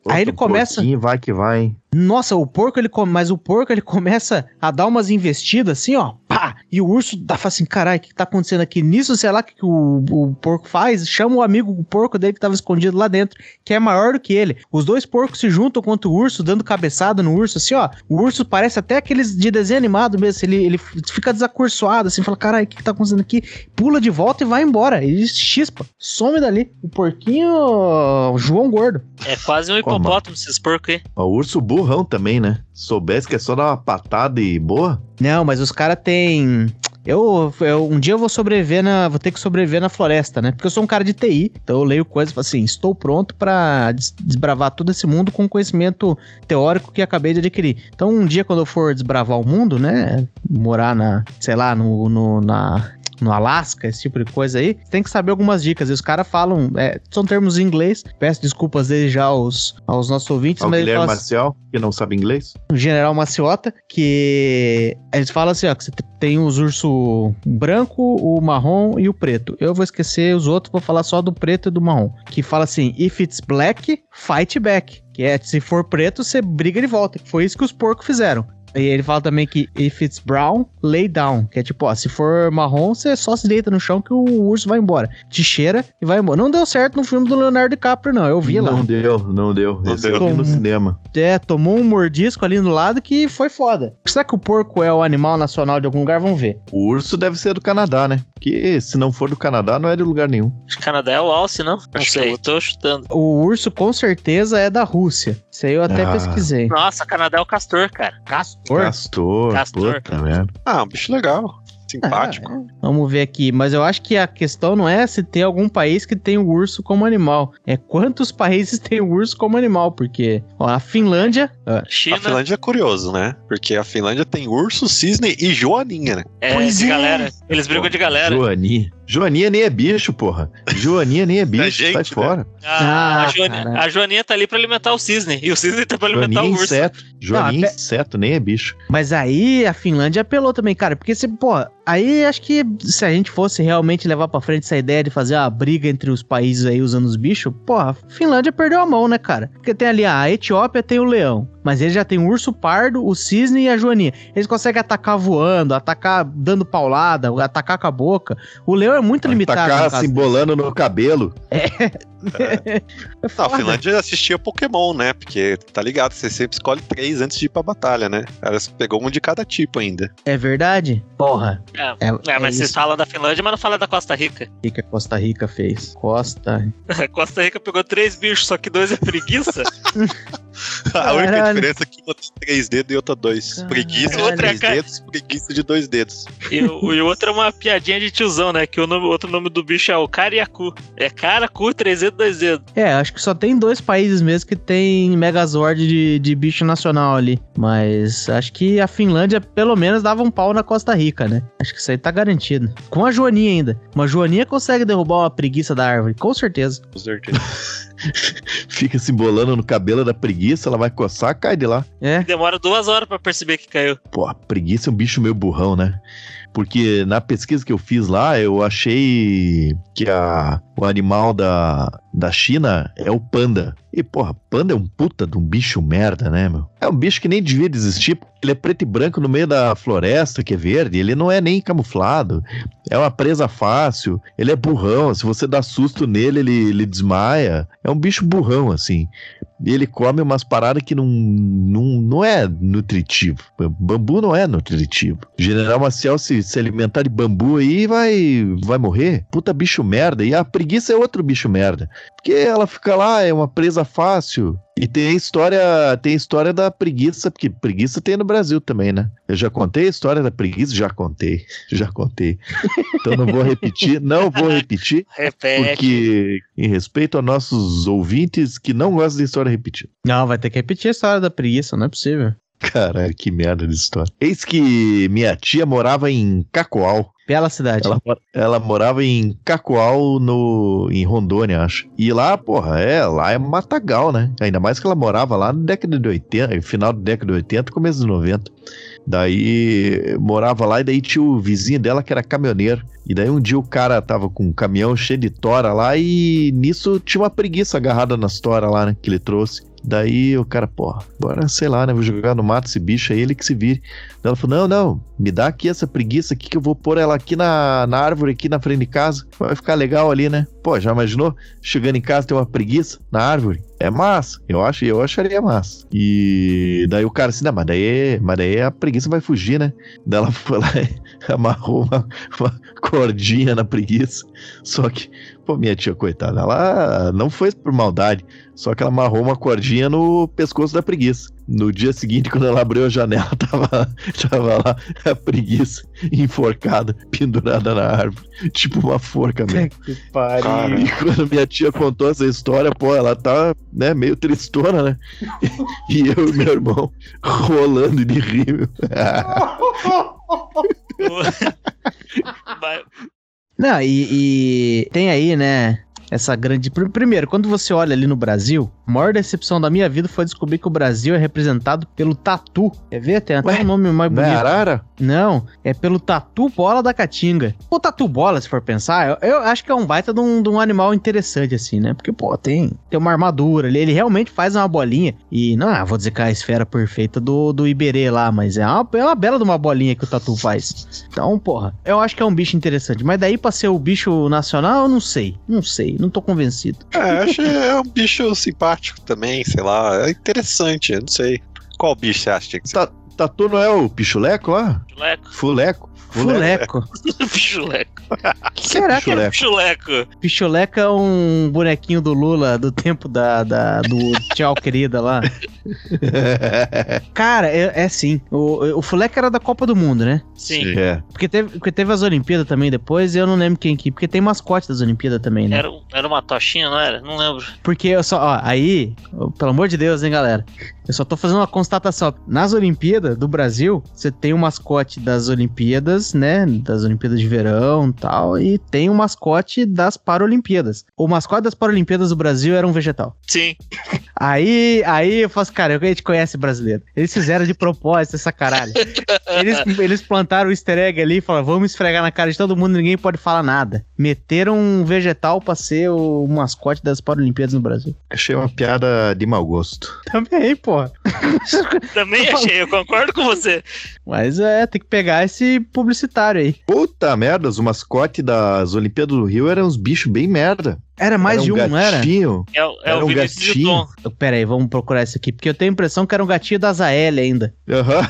Aí ele começa- Vai que vai, hein? Nossa, o porco, ele come, mas o porco ele começa a dar umas investidas assim, ó, pá! E o urso dá fala assim, caralho, o que, que tá acontecendo aqui? Nisso, sei lá o que, que o, o porco faz, chama o amigo o porco dele que tava escondido lá dentro, que é maior do que ele. Os dois porcos se juntam contra o urso, dando cabeçada no urso, assim, ó. O urso parece até aqueles de desenho animado mesmo, ele, ele fica desacursoado, assim, fala, caralho, o que, que tá acontecendo aqui? Pula de volta e vai embora. Ele chispa, some dali. O porquinho, ó, João Gordo. É quase um hipopótamo esses porcos aí. O urso burrão também, né? Soubesse que é só dar uma patada e boa. Não, mas os caras têm. Eu, eu- um dia eu vou sobreviver na. Vou ter que sobreviver na floresta, né? Porque eu sou um cara de TI, então eu leio coisas assim, estou pronto des- desbravar todo esse mundo com conhecimento teórico que acabei de adquirir. Então, um dia, quando eu for desbravar o mundo, né? Morar na, sei lá, no, no- na. No Alasca, esse tipo de coisa aí, tem que saber algumas dicas. E os caras falam, é, são termos em inglês. Peço desculpas desde já aos, aos nossos ouvintes, O mas Guilherme fala Marcial, que não sabe inglês. o General Maciota, que eles falam assim, ó, que você tem os urso branco, o marrom e o preto. Eu vou esquecer os outros, vou falar só do preto e do marrom. Que fala assim, if it's black, fight back. Que é, se for preto, você briga de volta. Foi isso que os porcos fizeram. E ele fala também que if it's brown, lay down. Que é tipo, ó, se for marrom, você só se deita no chão que o urso vai embora. Te cheira e vai embora. Não deu certo no filme do Leonardo DiCaprio, não. Eu vi lá. Não deu, não deu. Não Esse deu. eu vi no Tom- cinema. É, tomou um mordisco ali no lado que foi foda. Será que o porco é o animal nacional de algum lugar? Vamos ver. O urso deve ser do Canadá, né? Que se não for do Canadá, não é de lugar nenhum. Acho que Canadá é o alce, não? Não Acho sei, que é eu tô chutando. O urso com certeza é da Rússia. Isso aí eu até Ah. pesquisei. Nossa, Canadá é o castor, cara. Castor? Castor, Castor. puta merda. Ah, um bicho legal. Simpático. Ah, é. Vamos ver aqui. Mas eu acho que a questão não é se tem algum país que tem o urso como animal. É quantos países tem o urso como animal. Porque, ó, a Finlândia. China A Finlândia é curioso, né? Porque a Finlândia tem urso, cisne e joaninha, né? é Pois de é. galera. Eles brigam de galera. Joaninha. Joaninha nem é bicho, porra. Joaninha nem é bicho, gente, sai né? fora. A, Ah, a, Joaninha, a Joaninha tá ali pra alimentar o cisne. E o cisne tá pra alimentar Joaninha é o urso. inseto. Joaninha Não, é inseto, nem é bicho. Mas aí a Finlândia apelou também, cara. Porque se, pô, aí acho que se a gente fosse realmente levar pra frente essa ideia de fazer a briga entre os países aí usando os bichos, pô, a Finlândia perdeu a mão, né, cara? Porque tem ali, a Etiópia tem o leão. Mas ele já tem o urso pardo, o cisne e a joaninha. Eles conseguem atacar voando, atacar dando paulada, atacar com a boca. O leão é muito limitado. Tacar no caso assim, bolando no cabelo. É Não, a. Finlândia assistia Pokémon, né? Porque tá ligado, você sempre escolhe três antes de ir pra batalha, né? Elas pegou um de cada tipo ainda. É verdade? Porra. É, É, é, mas é vocês isso falam da Finlândia, mas não falam da Costa Rica. que a Costa Rica fez. Costa. Costa Rica pegou três bichos, só que dois é preguiça. A única Caralho. diferença é que uma tem três dedos e outra dois. Caralho. Preguiça de Outra três ca- dedos, preguiça de dois dedos. e, o, e o outro é uma piadinha de tiozão, né? Que o nome- outro nome do bicho é o Cariacu. É cara, cu, três dedos, dois dedos. É, acho que só tem dois países mesmo que tem Megazord de, de bicho nacional ali. Mas acho que a Finlândia pelo menos dava um pau na Costa Rica, né? Acho que isso aí tá garantido. Com a Joaninha ainda. Uma Joaninha consegue derrubar uma preguiça da árvore, com certeza. Com certeza. Fica se bolando no cabelo da preguiça, ela vai coçar, cai de lá. É. Demora duas horas pra perceber que caiu. Pô, a preguiça é um bicho meio burrão, né? Porque na pesquisa que eu fiz lá, eu achei que a, o animal da, da China é o panda. E, porra, panda é um puta de um bicho merda, né, meu? É um bicho que nem devia existir. Ele é preto e branco no meio da floresta, que é verde. Ele não é nem camuflado. É uma presa fácil. Ele é burrão. Se você dá susto nele, ele, ele desmaia. É um bicho burrão, assim. E ele come umas paradas que não, não, não é nutritivo. Bambu não é nutritivo. General Maciel, se se alimentar de bambu aí, vai, vai morrer. Puta bicho merda. E a preguiça é outro bicho merda. Porque ela fica lá, é uma presa fácil. E tem a história, tem a história da preguiça, porque preguiça tem no Brasil também, né? Eu já contei a história da preguiça? Já contei, já contei. Então não vou repetir, não vou repetir. Repete. Porque, em respeito a nossos ouvintes que não gostam de história repetida. Não, vai ter que repetir a história da preguiça, não é possível. Caralho, que merda de história. Eis que minha tia morava em Cacoal. Bela cidade. Ela, ela morava em Cacoal, no, em Rondônia, acho. E lá, porra, é, lá é matagal, né? Ainda mais que ela morava lá na década de 80, final da década de 80, começo dos 90. Daí morava lá e daí tinha o vizinho dela que era caminhoneiro. E daí um dia o cara tava com um caminhão cheio de tora lá e nisso tinha uma preguiça agarrada nas toras lá, né? Que ele trouxe. Daí o cara, porra, agora sei lá, né? Vou jogar no mato esse bicho aí, ele que se vire. Daí ela falou: não, não, me dá aqui essa preguiça aqui que eu vou pôr ela aqui na, na árvore, aqui na frente de casa. Vai ficar legal ali, né? Pô, já imaginou? Chegando em casa tem uma preguiça na árvore? É massa. Eu acho, eu acharia massa. E daí o cara assim, não, mas daí, mas daí a preguiça vai fugir, né? Daí ela foi lá amarrou uma, uma cordinha na preguiça. Só que, pô, minha tia, coitada, ela não foi por maldade. Só que ela amarrou uma cordinha no pescoço da preguiça. No dia seguinte, quando ela abriu a janela, tava, tava lá a preguiça enforcada, pendurada na árvore. Tipo uma forca mesmo. Que pariu. Cara. E quando minha tia contou essa história, pô, ela tá, né, meio tristona, né? E eu e meu irmão rolando de rir. Não, e, e tem aí, né? Essa grande. pr- Primeiro, quando você olha ali no Brasil, a maior decepção da minha vida foi descobrir que o Brasil é representado pelo tatu. Quer ver? Tem até Ué, um nome mais Não é bonito. arara? Não, é pelo tatu bola da caatinga. O tatu bola, se for pensar, eu, eu acho que é um baita de um, de um animal interessante, assim, né? Porque, pô, tem, tem uma armadura ali, ele realmente faz uma bolinha. E não, vou dizer que é a esfera perfeita do, do Iberê lá, mas é uma, é uma bela de uma bolinha que o tatu faz. Então, porra, eu acho que é um bicho interessante. Mas daí pra ser o bicho nacional, eu não sei. Não sei, não tô convencido. É, acho que é um bicho simpático também, sei lá. É interessante, eu não sei. Qual bicho você acha que tinha que ser? Ta- Tatu não é o pichuleco lá? Chuleco. Fuleco? Fuleco. Pichuleco. Será que é pichuleco? Pichuleco. Picholeca é um bonequinho do Lula do tempo da, da- do tchau querida lá? Cara, é, é sim. O, o Fuleca era da Copa do Mundo, né? Sim. é. Porque teve, porque teve as Olimpíadas também depois, e eu não lembro quem que. Porque tem mascote das Olimpíadas também, né? Era, era uma tochinha, não era? Não lembro. Porque eu só, ó, aí, pelo amor de Deus, hein, galera. Eu só tô fazendo uma constatação. Nas Olimpíadas do Brasil, você tem o mascote das Olimpíadas, né? Das Olimpíadas de verão, tal, e tem o mascote das Paralimpíadas. O mascote das Paralimpíadas do Brasil era um vegetal. Sim. Aí, aí eu faço, cara, a gente conhece brasileiro. Eles fizeram de propósito essa caralho. Eles, eles plantaram o easter egg ali e falaram, vamos esfregar na cara de todo mundo, ninguém pode falar nada. Meteram um vegetal pra ser o mascote das Paralimpíadas no Brasil. Achei uma piada de mau gosto. Também, porra. Também achei, eu concordo com você. Mas é, tem que pegar esse publicitário aí. Puta merda, os mascotes das Olimpíadas do Rio eram uns bichos bem merda. Era mais era de um, não era? É, o- é Era o um e gatinho. Tom. Pera aí, vamos procurar isso aqui, porque eu tenho a impressão que era um gatinho da Zael ainda. Aham,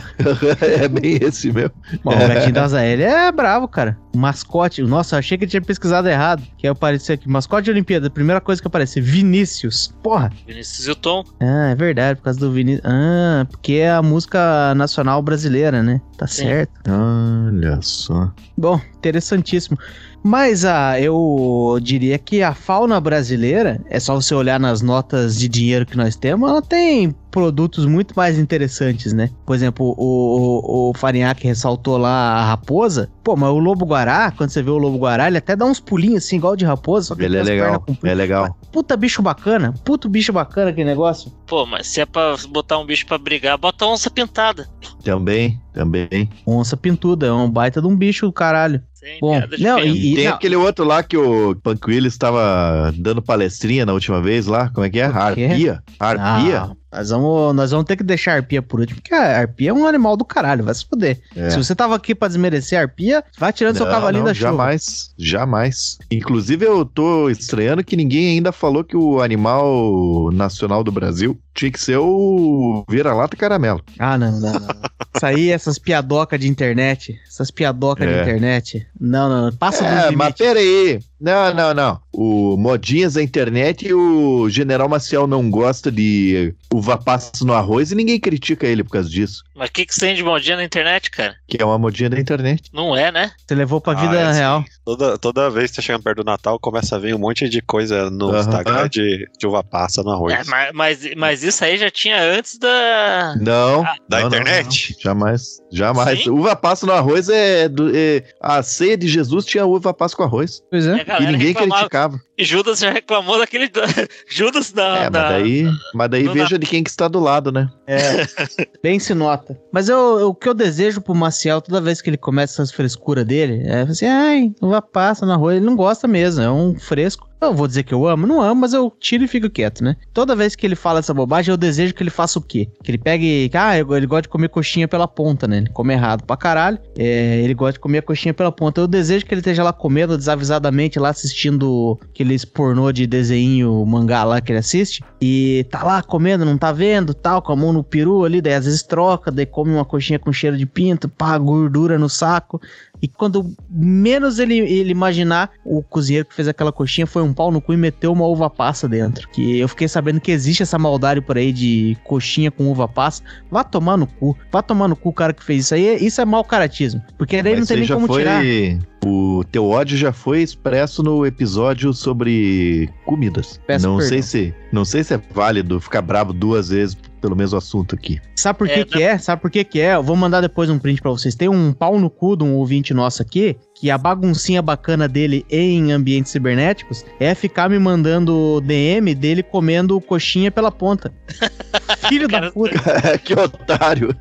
é bem esse mesmo. Bom, o gatinho da Zael é bravo, cara. O mascote, nossa, eu achei que eu tinha pesquisado errado. Que aí apareceu aqui, mascote de Olimpíada, a primeira coisa que aparece, Vinícius. Porra, Vinícius e o Tom. ah, é verdade, por causa do Vinícius. Ah, porque é a música nacional brasileira, né? Tá Sim. certo. Olha só. Bom, interessantíssimo. Mas ah, eu diria que a fauna brasileira, é só você olhar nas notas de dinheiro que nós temos, ela tem produtos muito mais interessantes, né? Por exemplo, o, o, o Farinhaque ressaltou lá a raposa. Pô, mas o lobo-guará, quando você vê o lobo-guará, ele até dá uns pulinhos assim, igual de raposa, só que Ele é legal. É legal. Puta bicho bacana, puto bicho bacana aquele negócio. Pô, mas se é pra botar um bicho pra brigar, bota onça pintada. Também, também. Onça pintuda, é um baita de um bicho do caralho. Sem Bom, não, e- Tem não. aquele outro lá que o Punk Willis estava dando palestrinha na última vez lá. Como é que é? Arpia? Arpia? Ah, nós, vamos, nós vamos ter que deixar a arpia por último, porque a arpia é um animal do caralho, vai se fuder. É. Se você tava aqui pra desmerecer a arpia, vai tirando seu Não, cavalinho não, da chuva. Jamais, jamais. Inclusive, eu tô estranhando que ninguém ainda falou que o animal nacional do Brasil tinha que ser o vira-lata caramelo. Ah, não, não, não. Isso aí, essas piadocas de internet, essas piadocas de É. internet. Não, não, passa dos É, mas limites. peraí. Não, não, não. O Modinhas da internet e o General Maciel não gosta de uva passa no arroz e ninguém critica ele por causa disso. Mas o que, que você tem de modinha na internet, cara? Que é uma modinha da internet. Não é, né? Você levou pra Ah, vida é assim. real. Toda, toda vez que você chega perto do Natal, começa a vir um monte de coisa no Aham. Instagram de, de uva passa no arroz. É, mas, mas, mas isso aí já tinha antes da. Não. Da não, não, internet? não. Jamais. Jamais. Sim? Uva passa no arroz é, do- é- A ceia de Jesus tinha uva passa com arroz. Pois a é. E galera ninguém reclamava. criticava. Judas já reclamou daquele. Judas da. É, mas da- daí, mas daí veja de quem que está do lado, né? É, bem se nota. Mas eu, eu- o que eu desejo pro Maciel, toda vez que ele começa essas frescuras dele, é assim, ai, uva passa no arroz. Ele não gosta mesmo, é um fresco. Eu vou dizer que eu amo, não amo, mas eu tiro e fico quieto, né? Toda vez que ele fala essa bobagem, eu desejo que ele faça o quê? Que ele pegue. Ah, ele gosta de comer coxinha pela ponta, né? Ele come errado pra caralho. É, ele gosta de comer a coxinha pela ponta. Eu desejo que ele esteja lá comendo desavisadamente, lá assistindo aqueles pornô de desenho mangá lá que ele assiste. E tá lá comendo, não tá vendo, tal, com a mão no peru ali, daí às vezes troca, daí come uma coxinha com cheiro de pinto, pá, gordura no saco. E quando menos ele, ele imaginar, o cozinheiro que fez aquela coxinha foi um pau no cu e meteu uma uva passa dentro. Que eu fiquei sabendo que existe essa maldade por aí de coxinha com uva passa. Vá tomar no cu. Vá tomar no cu o cara que fez isso aí. Isso é mau caratismo. Porque daí não Mas tem nem como já tirar. foi. O teu ódio já foi expresso no episódio sobre comidas. Peço não sei perdão. se não sei se é válido ficar bravo duas vezes pelo mesmo assunto aqui. Sabe por que É, que é? Sabe por que que é? Eu vou mandar depois um print pra vocês. Tem um pau no cu de um ouvinte nosso aqui, que a baguncinha bacana dele em ambientes cibernéticos é ficar me mandando DM dele comendo coxinha pela ponta. Filho da puta. que otário.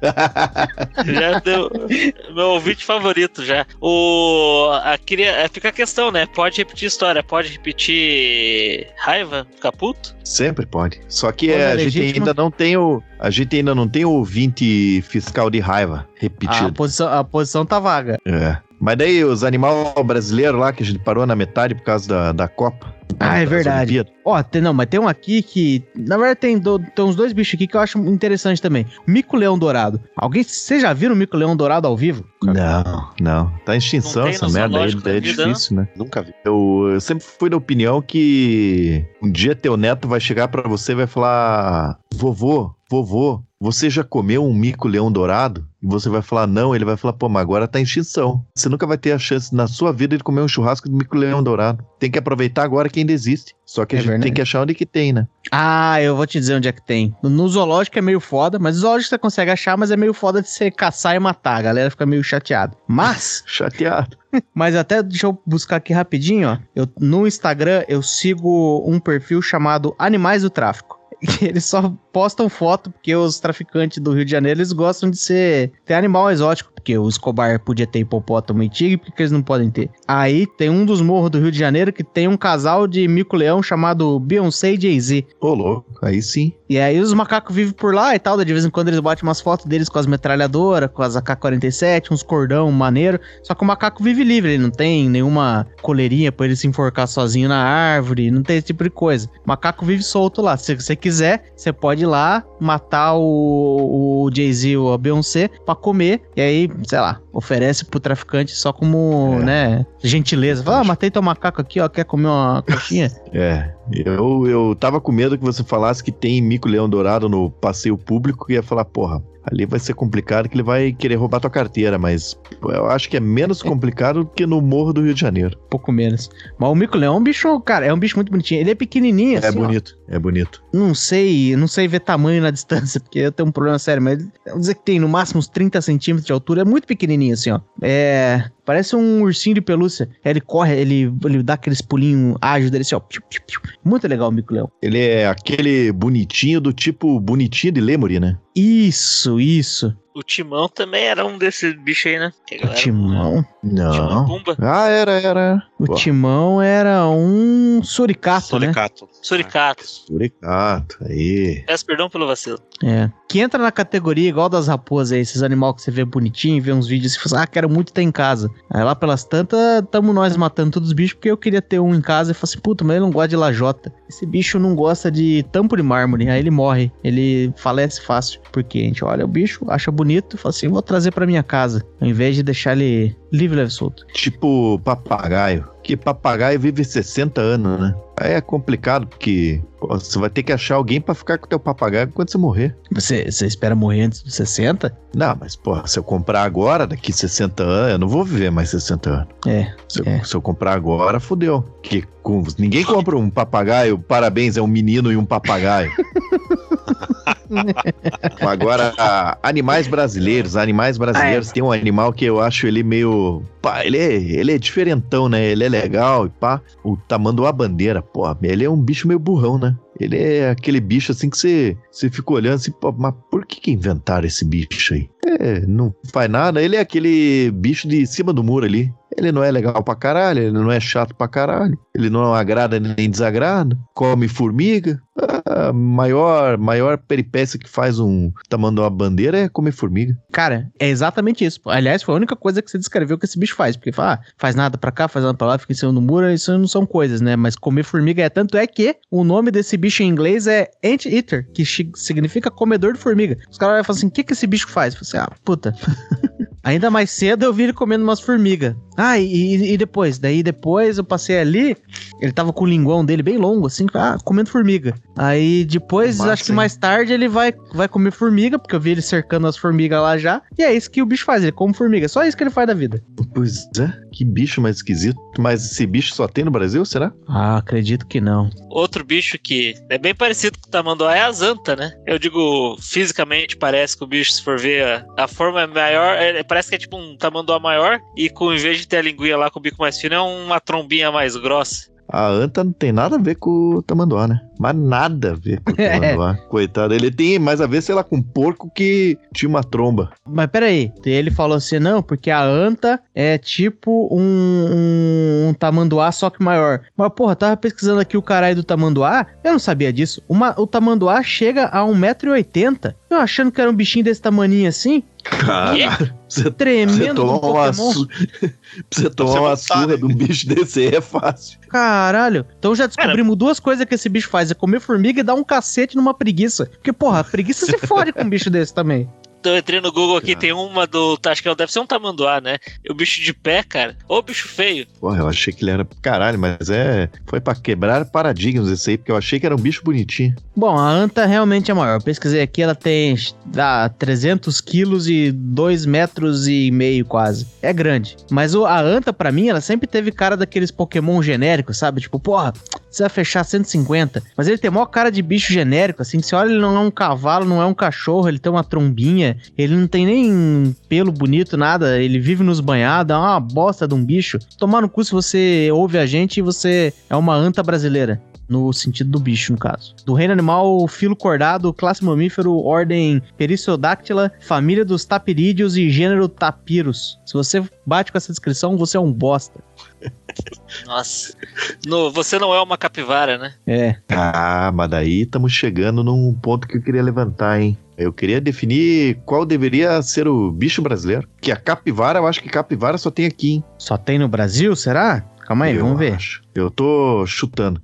Já deu. Meu ouvinte favorito já. O. A, queria, é, fica a questão, né? Pode repetir história, pode repetir raiva, ficar puto? Sempre pode. Só que é, a gente ainda não tem o a gente ainda não tem o ouvinte fiscal de raiva A repetido. posição, a posição tá vaga. É. Mas daí os animais brasileiros lá que a gente parou na metade por causa da, da Copa. Ah, é verdade. Ó, tem, não, mas tem um aqui que. Na verdade, tem, do- tem uns dois bichos aqui que eu acho interessante também. Mico-leão dourado. Alguém. Vocês já viram o mico-leão dourado ao vivo? Não, não. Tá em extinção essa merda aí, é difícil, né? Nunca vi. Eu, eu sempre fui da opinião que um dia teu neto vai chegar pra você e vai falar: Vovô, vovô, você já comeu um mico-leão dourado? E você vai falar não, ele vai falar: Pô, mas agora tá em extinção. Você nunca vai ter a chance na sua vida de comer um churrasco de mico-leão dourado. Tem que aproveitar agora que ainda existe. Só que a É gente verdade. tem que achar onde que tem, né? Ah, eu vou te dizer onde é que tem. No, no zoológico é meio foda, mas no zoológico você consegue achar, mas é meio foda de você caçar e matar. A galera fica meio chateada. Mas, Chateado. mas até deixa eu buscar aqui rapidinho, ó. Eu, no Instagram eu sigo um perfil chamado Animais do Tráfico. Eles só postam foto porque os traficantes do Rio de Janeiro eles gostam de ser ter animal exótico, porque o Escobar podia ter hipopótamo e tigre, porque eles não podem ter. Aí tem um dos morros do Rio de Janeiro que tem um casal de mico-leão chamado Beyoncé e Jay-Z. Ô, louco. Aí sim. E aí os macacos vivem por lá e tal, de vez em quando eles batem umas fotos deles com as metralhadoras, com as AK-47, uns cordão maneiro. Só que o macaco vive livre, ele não tem nenhuma coleirinha pra ele se enforcar sozinho na árvore, não tem esse tipo de coisa. O macaco vive solto lá. Se você quiser, você pode ir lá matar o, o Jay-Z ou a Beyoncé pra comer, e aí, sei lá, oferece pro traficante só como, É. né, gentileza. Fala, ah, matei teu macaco aqui, ó, quer comer uma coxinha? É, eu, eu tava com medo que você falasse que tem mico-leão dourado no passeio público e ia falar, porra, ali vai ser complicado que ele vai querer roubar tua carteira, mas eu acho que é menos complicado do que no Morro do Rio de Janeiro. pouco menos. Mas o mico-leão é um bicho, cara, é um bicho muito bonitinho. Ele é pequenininho, É assim, ó. bonito, é bonito. Não sei, não sei ver tamanho na distância, porque eu tenho um problema sério, mas vamos dizer que tem no máximo uns 30 centímetros de altura, é muito pequenininho assim, ó. É, parece um ursinho de pelúcia. Ele corre, ele, ele dá aqueles pulinhos ágeis dele assim, ó. Muito legal o mico-leão. Ele é aquele bonitinho do tipo bonitinho de Lemuri, né? Isso, isso. O Timão também era um desses bichos aí, né? O timão. Timão Não. Pumba. Ah, era, era. O Pô. timão era um suricato, né? Suricato. Suricato. Suricato, aí. Peço perdão pelo vacilo. É. Que entra na categoria igual das raposas aí, esses animais que você vê bonitinho, vê uns vídeos e fala, ah, quero muito ter em casa. Aí lá pelas tantas, tamo nós matando todos os bichos, porque eu queria ter um em casa e falei assim, puta, mas ele não gosta de lajota. Esse bicho não gosta de tampo de mármore, aí ele morre, ele falece fácil. Porque a gente olha o bicho, acha bonito, fala assim, vou trazer pra minha casa, ao invés de deixar ele livre, leve e solto. Tipo papagaio. Que papagaio vive 60 anos, né? Aí é complicado, porque pô, você vai ter que achar alguém pra ficar com o teu papagaio quando você morrer. Você, você espera morrer antes dos 60? Não, mas, porra, se eu comprar agora, daqui 60 anos, eu não vou viver mais 60 anos. É. Se eu, É. se eu comprar agora, fodeu. Que com- ninguém compra um papagaio, parabéns, é um menino e um papagaio. Agora, animais brasileiros, animais brasileiros, tem um animal que eu acho ele meio. Pá, ele é, ele é diferentão, né? Ele é legal e pá. O tamanduá bandeira, pô, ele é um bicho meio burrão, né? Ele é aquele bicho assim que você, você fica olhando assim, mas por que, que inventaram esse bicho aí? É, não faz nada. Ele é aquele bicho de cima do muro ali. Ele não é legal pra caralho, ele não é chato pra caralho. Ele não agrada nem desagrada. Come formiga. A maior, maior peripécia que faz um tamanduá bandeira é comer formiga. Cara, é exatamente isso. Aliás, foi a única coisa que você descreveu que esse bicho faz. Porque fala, ah, faz nada pra cá, faz nada pra lá, fica em cima do muro, isso não são coisas, né? Mas comer formiga é. Tanto é que o nome desse bicho em inglês é Ant-Eater, que significa comedor de formiga. Os caras vão falar assim: o que, que esse bicho faz? Eu falei assim, ah, puta. Ainda mais cedo eu vi ele comendo umas formigas. Ah, e, e depois? Daí depois eu passei ali, ele tava com o linguão dele bem longo, assim, ah, comendo formiga. Aí depois, Massa, acho que hein? mais tarde ele vai, vai comer formiga, porque eu vi ele cercando as formigas lá já. E é isso que o bicho faz, ele come formiga. Só isso que ele faz da vida. Pois é, que bicho mais esquisito. Mas esse bicho só tem no Brasil, será? Ah, acredito que não. Outro bicho que é bem parecido com o tamanduá é a zanta, né? Eu digo, fisicamente parece que o bicho, se for ver, a, a forma é maior, é- parece que é tipo um tamanduá maior e com, em vez de ter a linguinha lá com o bico mais fino, é uma trombinha mais grossa. A anta não tem nada a ver com o tamanduá, né? Mas nada a ver com o É. tamanduá. Coitado, ele tem mais a ver, sei lá, com um porco que tinha uma tromba. Mas peraí, ele falou assim, não, porque a anta é tipo um, um, um tamanduá, só que maior. Mas, porra, eu tava pesquisando aqui o caralho do tamanduá, eu não sabia disso. Uma, o tamanduá chega a 1,80m. Eu achando que era um bichinho desse tamaninho assim, Caralho, você, você tremendo tomar um uma, Pokémon. su... pra você tomar você uma montar, surra de um bicho desse aí é fácil. Caralho. Então já descobrimos duas coisas que esse bicho faz: é comer formiga e dar um cacete numa preguiça. Porque, porra, preguiça se fode com um bicho desse também. Eu entrei no Google aqui, Ah. tem uma do. Acho que deve ser um tamanduá, né? E o bicho de pé, cara. Ô, bicho feio. Porra, eu achei que ele era caralho, mas é. Foi pra quebrar paradigmas esse aí, porque eu achei que era um bicho bonitinho. Bom, a anta realmente é maior. Eu pesquisei aqui, ela tem dá 300 quilos e 2 metros e meio quase. É grande. Mas o- a anta, pra mim, ela sempre teve cara daqueles Pokémon genéricos, sabe? Tipo, porra, você vai fechar 150. Mas ele tem maior cara de bicho genérico, assim. Que você olha, ele não é um cavalo, não é um cachorro, ele tem uma trombinha. Ele não tem nem pelo bonito, nada. Ele vive nos banhados, é uma bosta de um bicho. Tomar no cu se você ouve a gente e você é uma anta brasileira. No sentido do bicho, no caso. Do reino animal, filo cordado, classe mamífero, ordem Perissodactyla, família dos tapirídeos e gênero Tapirus. Se você bate com essa descrição, você é um bosta. Nossa. No, você não é uma capivara, né? É. Ah, mas daí estamos chegando num ponto que eu queria levantar, hein? Eu queria definir qual deveria ser o bicho brasileiro. Que a capivara, eu acho que capivara só tem aqui, hein? Só tem no Brasil, será? Calma aí, Eu vamos ver. acho. Eu tô chutando.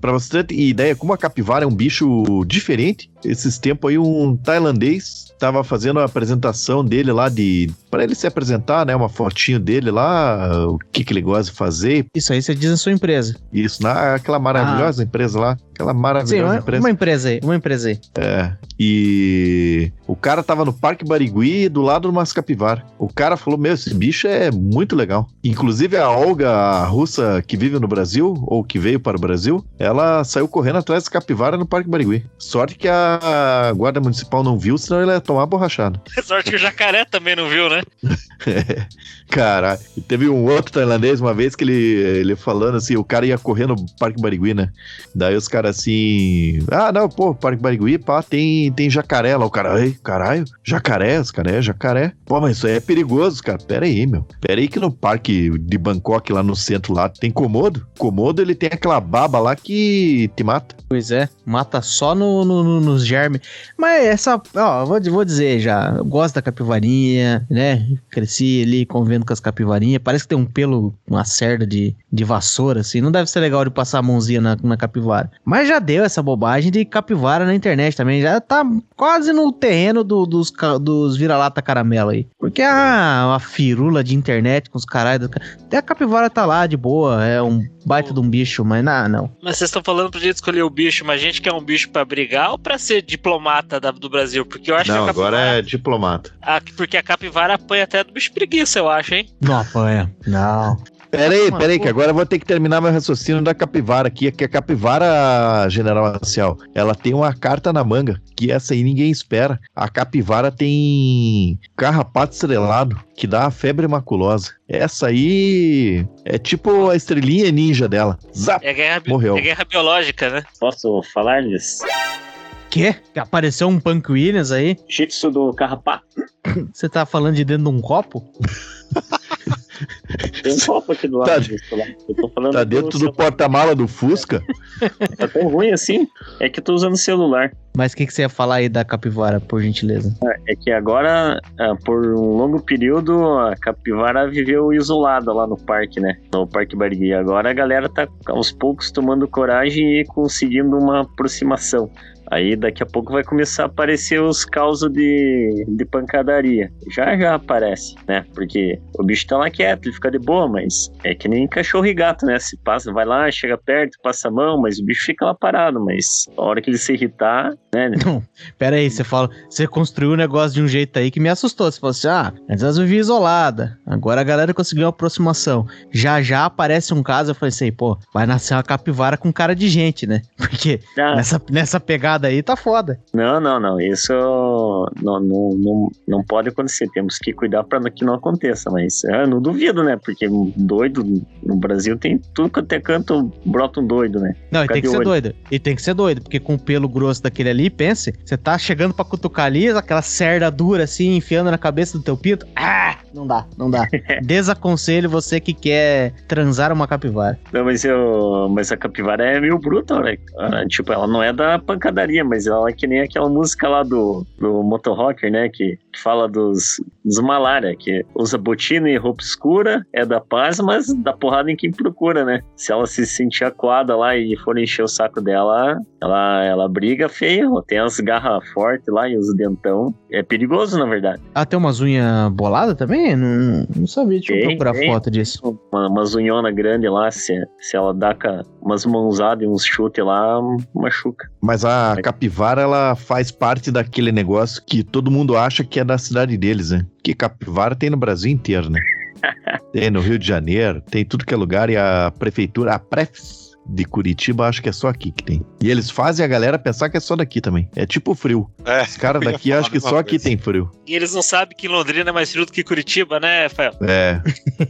Pra você ter ideia, como a capivara é um bicho diferente, esses tempos aí um tailandês tava fazendo a apresentação dele lá de... Pra ele se apresentar, né? Uma fotinho dele lá, o que que ele gosta de fazer. Isso aí você diz na sua empresa. Isso, naquela maravilhosa empresa lá. Aquela Ah. Sim, maravilhosa uma, empresa. uma empresa aí, uma empresa aí. É. E o cara tava no Parque Barigui do lado do umas capivara. O cara falou: Meu, esse bicho é muito legal. Inclusive a Olga, a russa que vive no Brasil, ou que veio para o Brasil, ela saiu correndo atrás da capivara no Parque Barigui. Sorte que a guarda municipal não viu, senão ela ia tomar borrachada. Sorte que o jacaré também não viu, né? Cara, e teve um outro tailandês uma vez que ele, ele falando assim, o cara ia correr no Parque Barigui, né? Daí os caras assim, ah, não, pô, Parque Barigui, pá, tem, tem jacaré lá. O cara, ai, caralho, jacaré, os caras, é jacaré. Pô, mas isso aí é perigoso, cara. Pera aí, meu. Pera aí que no parque de Bangkok, lá no centro, lá, tem comodo. Comodo, ele tem aquela baba lá que te mata. Pois é, mata só no, no- no- nos germes. Mas essa, ó, vou, vou dizer já, eu gosto da capivarinha, né? Cresci ali convivendo com as capivarinhas. Parece que tem um pelo, uma cerda de, de vassoura, assim. Não deve ser legal de passar a mãozinha na, na capivara. Mas já deu essa bobagem de capivara na internet também. Já tá quase no terreno do- dos, dos vira-lata caramelo aí. Porque a, uma firula de internet com os caralhos. do ca- Até a capivara tá lá de boa, é um baita de um bicho, mas não, não. Mas vocês estão falando pra gente escolher o bicho, mas a gente quer um bicho pra brigar ou pra ser diplomata da- do Brasil? Porque eu acho não, que a agora é diplomata. a- porque a capivara apanha até do bicho preguiça, eu acho, hein? Não apanha. Não. Pera aí, Uma pera aí, que agora eu vou ter que terminar meu raciocínio da capivara aqui, que a capivara, General Marcial, ela tem uma carta na manga, que essa aí ninguém espera. A capivara tem carrapato estrelado, que dá a febre maculosa. Essa aí é tipo a estrelinha ninja dela. Zap! É guerra, Morreu. é guerra biológica, né? Posso falar-lhes? Quê? Apareceu um Punk Williams aí? Shih do Carrapato. Você tá falando de dentro de um copo? Tem um copo aqui do lado Tá- disso lá. Eu tô falando Tá dentro do celular. porta-mala do Fusca. Tá tão ruim assim? É que eu tô usando o celular. Mas o que, que você ia falar aí da capivara, por gentileza? É que agora, ah, por um longo período, a capivara viveu isolada lá no parque, né? No Parque Barigui. Agora a galera tá aos poucos tomando coragem e conseguindo uma aproximação. Aí daqui a pouco vai começar a aparecer os causos de, de pancadaria. Já já aparece, né? Porque o bicho tá lá quieto, ele fica de boa, mas é que nem cachorro e gato, né? Se passa, vai lá, chega perto, passa a mão, mas o bicho fica lá parado. Mas a hora que ele se irritar, né? Pera aí, você fala, você construiu o negócio de um jeito aí que me assustou. Você falou assim: ah, antes elas viviam isolada. Agora a galera conseguiu uma aproximação. Já já aparece um caso, eu falei assim, pô, vai nascer uma capivara com cara de gente, né? Porque Ah, nessa, nessa pegada aí tá foda. Não, não, não. Isso não, não, não, não pode acontecer. Temos que cuidar para que não aconteça. Mas eu não duvido, né? Porque doido no Brasil tem tudo quanto é canto, brota um doido, né? Não, e tem que ser olho. doido. E tem que ser doido, porque com o pelo grosso daquele ali, pense, você tá chegando pra cutucar ali, aquela cerda dura assim, enfiando na cabeça do teu pinto. Ah! Não dá, não dá. Desaconselho você que quer transar uma capivara. Não, mas, eu, mas a capivara é meio bruta, né? Ah, Tipo, ela não é da pancadaria daria, mas ela é que nem aquela música lá do, do Motorrocker, né? Que, que fala dos, dos malária, que usa botina e roupa escura, é da paz, mas dá porrada em quem procura, né? Se ela se sentir acuada lá e for encher o saco dela, ela, ela briga feio, tem as garras fortes lá e os dentão. É perigoso, na verdade. Ah, tem umas unhas boladas também? Não, não sabia, deixa eu Tem, procurar tem. foto disso. Uma, uma zunhona grande lá, se, se ela dá umas mãozadas e uns chutes lá, machuca. Mas a capivara, ela faz parte daquele negócio que todo mundo acha que é da cidade deles, né? Que capivara tem no Brasil inteiro, né? tem no Rio de Janeiro, tem tudo que é lugar e a prefeitura, a Prefs de Curitiba, acho que é só aqui que tem. E eles fazem a galera pensar que é só daqui também. É tipo frio. É, Os caras daqui acham que só aqui coisa. tem frio. E eles não sabem que Londrina é mais frio do que Curitiba, né, Rafael? É.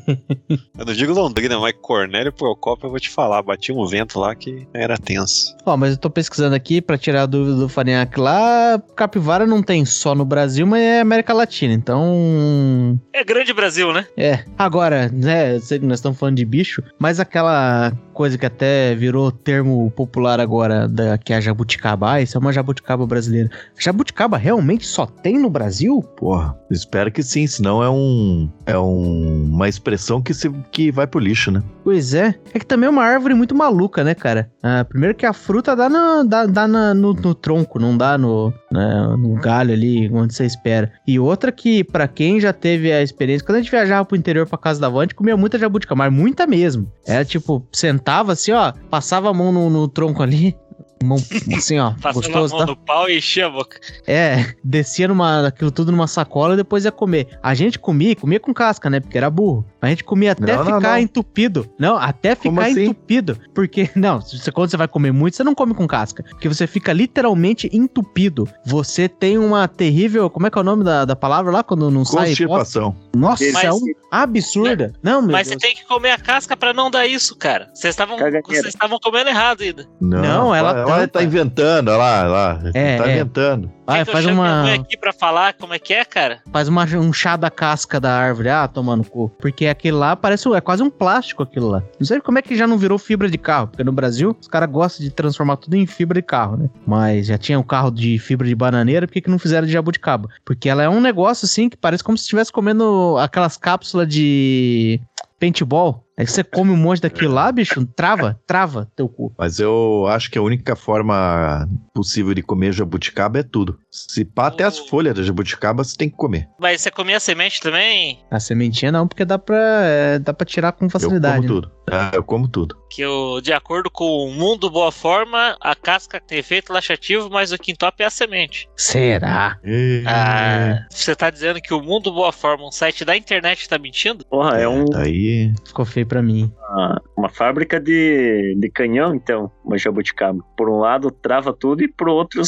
eu não digo Londrina, mas Cornélio Procópio eu vou te falar, batia um vento lá que era tenso. Ó, mas eu tô pesquisando aqui pra tirar a dúvida do Farinhaque lá. Capivara não tem só no Brasil, mas é América Latina. Então. É grande Brasil, né? É. Agora, né, eu sei que nós estamos falando de bicho, mas aquela coisa que até virou termo popular agora, da, que é a jabuticaba. Ah, isso é uma jabuticaba brasileira. Jabuticaba realmente só tem no Brasil? Porra, espero que sim, senão é um é um, uma expressão que se que vai pro lixo, né? Pois é. É que também é uma árvore muito maluca, né, cara? Ah, primeiro que a fruta dá, na- dá, dá na- no, no tronco, não dá no, né, no galho ali, onde você espera. E outra que, pra quem já teve a experiência, quando a gente viajava pro interior pra casa da avó, a gente comia muita jabuticaba, mas muita mesmo. Era tipo, sentava assim, ó, passava a mão no, no tronco ali, mão assim, ó, Passava gostoso, a mão tá? no pau e enchia a boca. É, descia numa, aquilo tudo numa sacola e depois ia comer. A gente comia, comia com casca, né? Porque era burro. A gente comia até Não, não, ficar não. entupido. Não, até ficar assim? entupido. Porque, não, você, quando você vai comer muito, você não come com casca. Porque você fica literalmente entupido. Você tem uma terrível. Como é que é o nome da, da palavra lá? Quando não sai. Constipação. Nossa, Mas- é um absurda. Não, meu Mas você Deus. tem que comer a casca pra não dar isso, cara. Vocês estavam comendo errado ainda. Não, ela ela tampa. tá inventando, olha lá, olha lá. É, tá é. inventando. Que eu faz uma. aqui pra falar como é que é, cara? Faz uma, um chá da casca da árvore. Ah, tomando cu. Porque aquele lá parece. É quase um plástico aquilo lá. Não sei como é que já não virou fibra de carro. Porque no Brasil, os caras gostam de transformar tudo em fibra de carro, né? Mas já tinha um carro de fibra de bananeira, por que, que não fizeram de jabuticaba? Porque ela é um negócio assim que parece como se estivesse comendo aquelas cápsulas de paintball. Aí você come um monte daquilo lá, bicho, trava, trava teu cu. Mas eu acho que a única forma possível de comer jabuticaba é tudo. Se pá, até as Oh. folhas da jabuticaba você tem que comer. Mas você comia semente também? A sementinha não, porque dá pra, é, dá pra tirar com Eu facilidade. como né? tudo. Ah, eu como tudo. Que eu, de acordo com o mundo boa forma, a casca tem efeito laxativo, mas o quintope é a semente. Será? Ah, você tá dizendo que o mundo boa forma, um site da internet, tá mentindo? Porra, é um, Daí. Ficou feio pra mim. uma, uma fábrica de, de canhão, então, uma jabuticaba. Por um lado trava tudo e por outro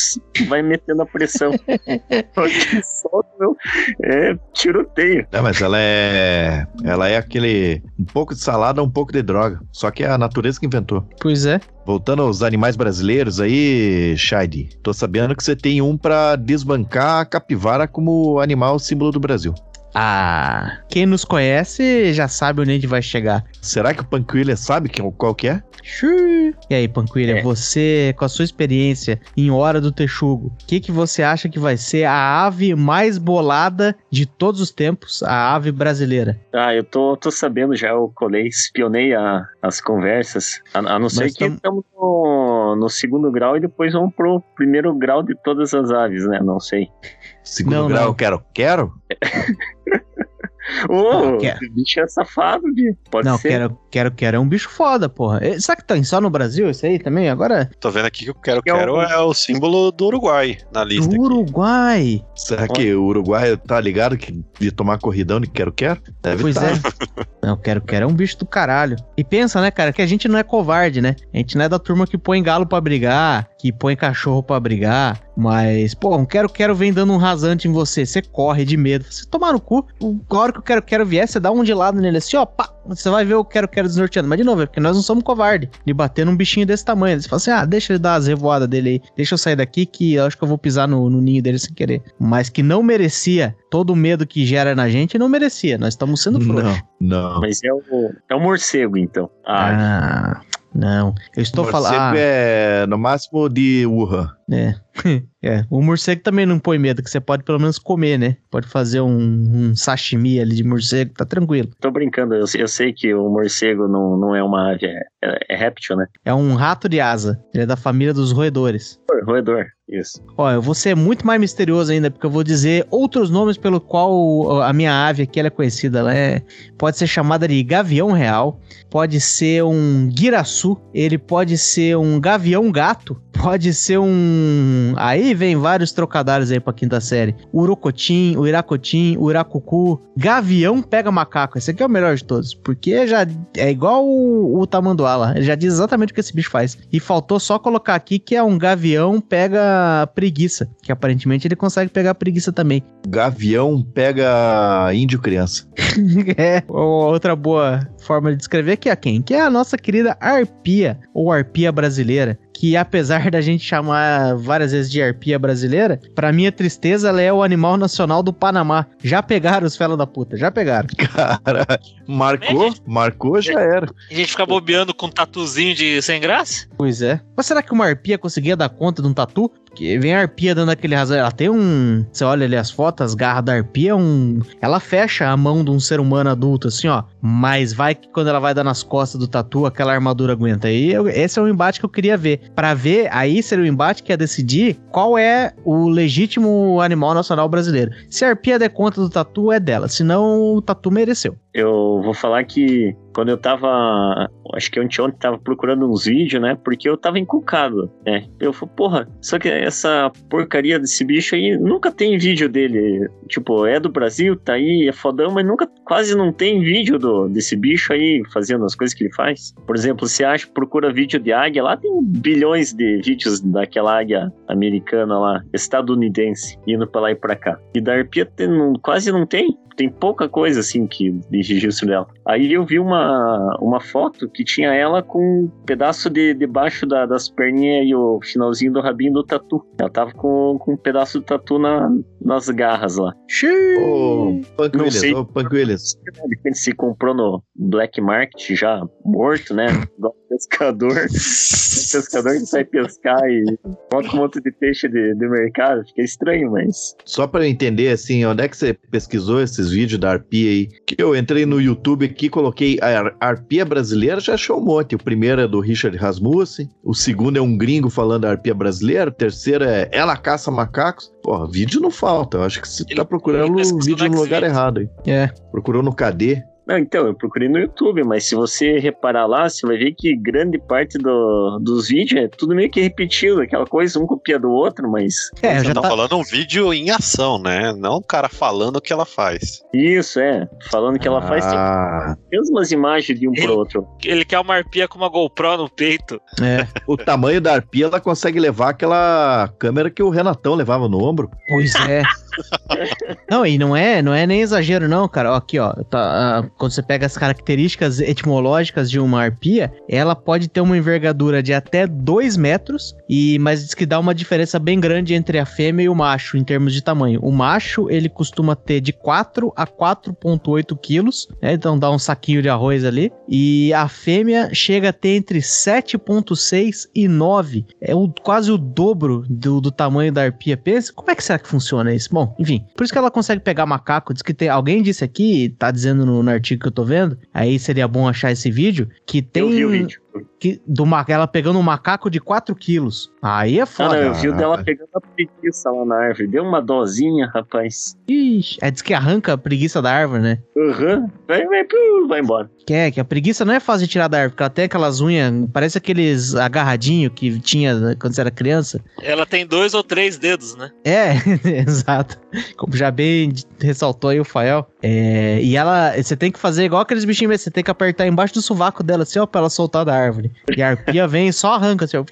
vai metendo a pressão. Solta, meu, é tiroteio. É, mas ela é. Ela é aquele. Um pouco de salada, um pouco de droga. Só que é a natureza que inventou. Pois é. Voltando aos animais brasileiros aí, Shady, tô sabendo que você tem um pra desbancar a capivara como animal símbolo do Brasil. Ah, quem nos conhece já sabe onde a gente vai chegar. Será que o Panquilha sabe que- qual que é? Xiii. E aí, Panquilha, É. você, com a sua experiência em Hora do Texugo, o que, que você acha que vai ser a ave mais bolada de todos os tempos, a ave brasileira? Ah, eu tô, tô sabendo já, eu colei, espionei a- as conversas. A, a não ser Nós que tam- estamos no, no segundo grau e depois vamos pro primeiro grau de todas as aves, né? Não sei. Segundo Não, grau, não. quero, quero? Ô, quer. esse bicho é safado, de. Pode Não, ser. quero, quero, quero é um bicho foda, porra. Eh, Será que tá só no Brasil isso aí também? Agora, Tô vendo aqui que o Quero Que é o- Quero é o símbolo do Uruguai na lista. do aqui. Uruguai. Será que o Uruguai tá ligado que de tomar corridão de quero, quero? Deve Pois tá. é. Não, quero, quero é um bicho do caralho. E pensa, né, cara, que a gente não é covarde, né? A gente não é da turma que põe galo pra brigar, que põe cachorro pra brigar. Mas, pô, um quero, quero vem dando um rasante em você. Você corre de medo. Você tomar no cu. A hora que o quero, quero vier, você dá um de lado nele assim, ó, pá. Você vai ver o quero, quero desnorteando. Mas de novo, é porque nós não somos covarde de bater num bichinho desse tamanho. Você fala assim, ah, deixa ele dar as revoadas dele aí. Deixa eu sair daqui que eu acho que eu vou pisar no, no ninho dele sem querer. Mas que não merecia todo o medo que gera na gente, não merecia. Nós estamos sendo frouxos. Não, não. Mas é o, é o morcego, então. Ah, Ah, Não, eu estou falando. Ah, é no máximo de Wuhan. é. é. O morcego também não põe medo, que você pode pelo menos comer, né? Pode fazer um, um sashimi ali de morcego, tá tranquilo. Tô brincando, eu, eu sei que o morcego não, não é uma ave, é, é réptil, né? É um rato de asa. Ele é da família dos roedores. Roedor, isso. Ó, eu vou ser muito mais misterioso ainda, porque eu vou dizer outros nomes pelo qual a minha ave aqui é conhecida. Ela é, pode ser chamada de gavião real, pode ser um guiraçu, ele pode ser um gavião gato, pode ser um... Aí vem vários trocadilhos aí pra quinta série. Urocotim, uiracotim, uracucu, gavião pega macaco. Esse aqui é o melhor de todos, porque já é igual o, o tamanduá lá. Ele já diz exatamente o que esse bicho faz. E faltou só colocar aqui que é um gavião pega preguiça, que aparentemente ele consegue pegar preguiça também. Gavião pega índio criança. é, ou outra boa forma de descrever que é quem? Que é a nossa querida arpia, ou arpia brasileira. Que apesar da gente chamar várias vezes de arpia brasileira, pra minha tristeza, ela é o animal nacional do Panamá. Já pegaram os fela da puta, já pegaram. Cara, marcou, marcou, já era. A gente fica bobeando com um tatuzinho de sem graça? Pois é. Mas será que uma arpia conseguia dar conta de um tatu? Porque vem a arpia dando aquele razão. Ela tem um. Você olha ali as fotos, as garras da arpia, é um. Ela fecha a mão de um ser humano adulto, assim, ó. Mas vai que quando ela vai dar nas costas do tatu, aquela armadura aguenta. Aí eu- esse é o embate que eu queria ver. Pra ver, aí seria o embate que ia decidir qual é o legítimo animal nacional brasileiro. Se a arpia der conta do tatu, é dela. Senão, o tatu mereceu. Eu vou falar que quando eu tava. Acho que ontem tava procurando uns vídeos, né? Porque eu tava encucado, né? Eu falei, porra, só que essa porcaria desse bicho aí nunca tem vídeo dele. Tipo, é do Brasil, tá aí, é fodão, mas nunca, quase não tem vídeo do, desse bicho aí fazendo as coisas que ele faz. Por exemplo, você acha, procura vídeo de águia, lá tem bilhões de vídeos daquela águia americana lá, estadunidense, indo pra lá e pra cá. E da arpia tem- não- quase não tem tem pouca coisa assim que de registro dela. Aí eu vi uma, uma foto que tinha ela com um pedaço de debaixo da, das perninhas e o finalzinho do rabinho do tatu. Ela tava com, com um pedaço do tatu na, nas garras lá. Ô, Punk Não Williams, sei. ô, Punk Williams. De repente se comprou no Black Market já morto, né? Igual pescador. Um pescador que sai pescar e bota um monte de peixe de, de mercado. Fica estranho, mas. Só pra eu entender, assim, onde é que você pesquisou esses vídeos da arpia aí? Que eu entrei no YouTube aqui, coloquei a ar- arpia brasileira, já achou um monte. O primeiro é do Richard Rasmussen, o segundo é um gringo falando da arpia brasileira, o terceiro é Ela Caça Macacos. Porra, vídeo não falta. Eu acho que você Ele- tá procurando ele o vídeo no lugar errado aí. É. Procurou no KD. Não, então, eu procurei no YouTube, mas se você reparar lá, você vai ver que grande parte do- dos vídeos é tudo meio que repetido, aquela coisa, um copia do outro, mas. É, Você já tá tá. falando um vídeo em ação, né? Não o cara falando o que ela faz. Isso, é. Falando que ela faz tem Ah, as mesmas imagens de um pro outro. Ele quer uma arpia com uma GoPro no peito. É. o tamanho da arpia, ela consegue levar aquela câmera que o Renatão levava no ombro. Pois é. Não, e não é, não é nem exagero não, cara. Aqui, ó, tá, quando você pega as características etimológicas de uma arpia, ela pode ter uma envergadura de até 2 metros, e mas diz que dá uma diferença bem grande entre a fêmea e o macho em termos de tamanho. O macho, ele costuma ter de 4 a 4.8 quilos, né? Então dá um saquinho de arroz ali. E a fêmea chega a ter entre 7.6 e 9. É o, quase o dobro do, do tamanho da arpia. Pensa, como é que será que funciona isso? Bom, enfim, por isso que ela consegue pegar macaco. Diz que tem. Alguém disse aqui, tá dizendo no, no artigo que eu tô vendo. Aí seria bom achar esse vídeo. Que tem. Eu vi o vídeo. Que, do, ela pegando um macaco de 4 quilos. Aí é foda. eu vi o dela pegando a preguiça lá na árvore. Deu uma dozinha, rapaz. Ixi, é, diz que arranca a preguiça da árvore, né? Aham. Vai, vai, piu, vai embora. Que é, que a preguiça não é fácil de tirar da árvore, porque ela tem aquelas unhas, parece aqueles agarradinhos que tinha né, quando você era criança. Ela tem dois ou três dedos, né? É, exato. Como já bem ressaltou aí o Fael. É, e ela, você tem que fazer igual aqueles bichinhos, mesmo, você tem que apertar embaixo do sovaco dela, assim, ó, pra ela soltar da árvore. E a arpia vem e só arranca, assim, ó.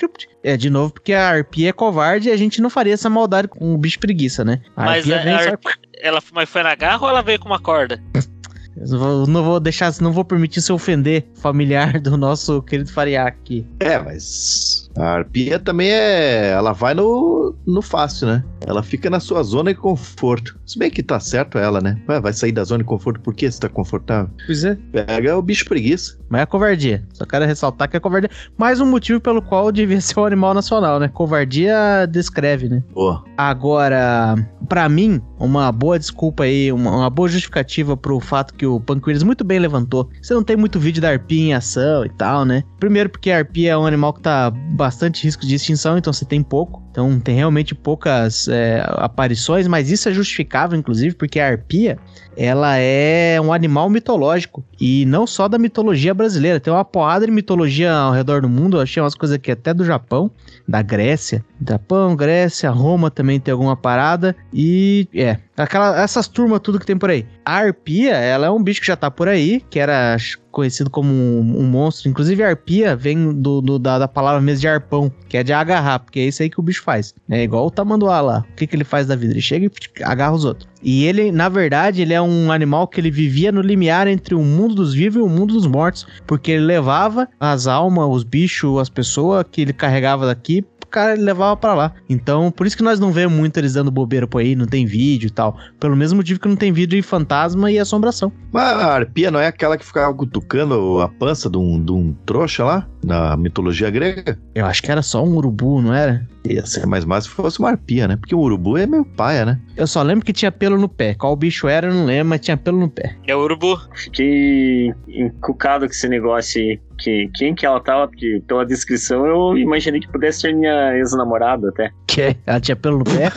É, de novo, porque a arpia é covarde e a gente não faria essa maldade com o bicho preguiça, né? A Mas arpia a- vem a e só... arp- Ela mas foi na garra ou ela veio com uma corda? Eu vou- não vou deixar, não vou permitir se ofender o familiar do nosso querido Fariac aqui. É, mas a arpia também é. Ela vai no, no fácil, né? Ela fica na sua zona de conforto. Se bem que tá certo ela, né? Vai, vai sair da zona de conforto porque você tá confortável. Pois é. Pega o bicho preguiça. Mas é covardia. Só quero ressaltar que é covardia. Mais um motivo pelo qual devia ser um animal nacional, né? Covardia descreve, né? Boa. Agora, pra mim, uma boa desculpa aí, uma, uma boa justificativa pro fato que o Panqueiros muito bem levantou. Você não tem muito vídeo da arpia em ação e tal, né? Primeiro porque a arpia é um animal que tá bastante risco de extinção, então você tem pouco. Então tem realmente poucas é, aparições, mas isso é justificável, inclusive, porque a arpia, ela é um animal mitológico. E não só da mitologia brasileira. Tem uma porrada de mitologia ao redor do mundo. Eu achei umas coisas aqui até do Japão, da Grécia. Japão, Grécia, Roma também tem alguma parada. E é, aquela, essas turmas tudo que tem por aí. A arpia, ela é um bicho que já tá por aí, que era conhecido como um, um monstro. Inclusive arpia vem do, do- da, da palavra mesmo de arpão, que é de agarrar, porque é isso aí que o bicho faz. É igual o tamanduá lá. O que, que ele faz da vida? Ele chega e agarra os outros. E ele, na verdade, ele é um animal que ele vivia no limiar entre o mundo dos vivos e o mundo dos mortos, porque ele levava as almas, os bichos, as pessoas que ele carregava daqui cara levava pra lá. Então, por isso que nós não vemos muito eles dando bobeira por aí, não tem vídeo e tal. Pelo mesmo motivo que não tem vídeo de fantasma e assombração. Mas a arpia não é aquela que ficava cutucando a pança de um, de um trouxa lá, na mitologia grega? Eu acho que era só um urubu, não era? Ia ser mais massa se fosse uma arpia, né? Porque o urubu é meio paia, né? Eu só lembro que tinha pelo no pé. Qual bicho era, eu não lembro, mas tinha pelo no pé. É o urubu. Fiquei encucado com esse negócio aí. Que, quem que ela tava? Porque pela descrição eu imaginei que pudesse ser minha ex-namorada até. Que? Ela tinha pelo no pé?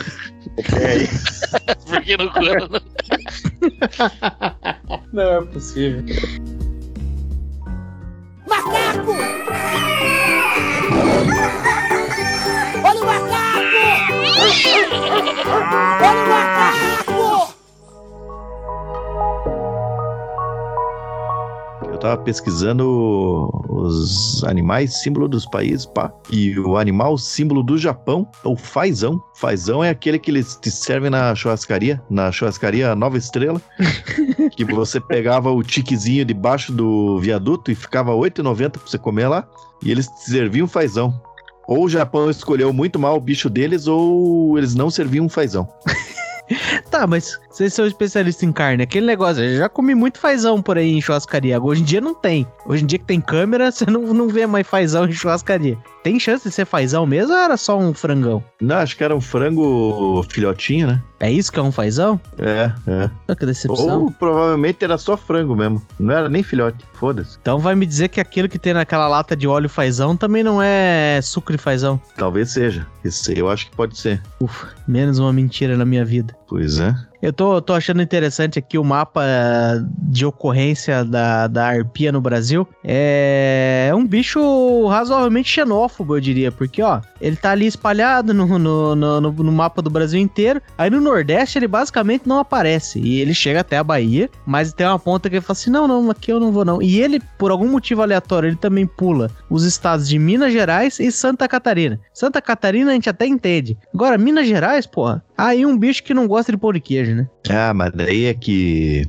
É, Porque no corno. não é possível. Macaco! Olha o macaco! Olha o macaco! Eu tava pesquisando os animais símbolo dos países, pá. E o animal símbolo do Japão é o fazão. Fazão é aquele que eles te servem na churrascaria, na churrascaria Nova Estrela. que você pegava o tiquezinho debaixo do viaduto e ficava R$ 8,90 pra você comer lá. E eles te serviam fazão. Ou o Japão escolheu muito mal o bicho deles, ou eles não serviam fazão. Tá, mas vocês são especialistas em carne. Aquele negócio, eu já comi muito fazão por aí em churrascaria. Hoje em dia não tem. Hoje em dia que tem câmera, você não, não vê mais fazão em churrascaria. Tem chance de ser fazão mesmo ou era só um frangão? Não, acho que era um frango filhotinho, né? É isso que é um fazão? É, é. Que decepção. Ou provavelmente era só frango mesmo. Não era nem filhote. Foda-se. Então vai me dizer que aquilo que tem naquela lata de óleo fazão também não é suco de fazão. Talvez seja. Esse eu acho que pode ser. Ufa, menos uma mentira na minha vida. Pois é. Eu tô, tô achando interessante aqui o mapa eh, de ocorrência da, da arpia no Brasil. É um bicho razoavelmente xenófobo, eu diria, porque, ó, ele tá ali espalhado no, no, no, no- no mapa do Brasil inteiro. Aí no Nordeste ele basicamente não aparece. E ele chega até a Bahia, mas tem uma ponta que ele fala assim: não, não, aqui eu não vou não. E ele, por algum motivo aleatório, ele também pula os estados de Minas Gerais e Santa Catarina. Santa Catarina a gente até entende. Agora, Minas Gerais, porra, aí um bicho que não gosta de pão de queijo, né? Ah, mas daí é que.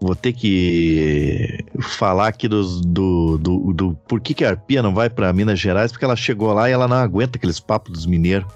Vou ter que falar aqui dos, do, do, do por que, que a arpia não vai pra Minas Gerais, porque ela chegou lá e ela não aguenta aqueles papos dos mineiros.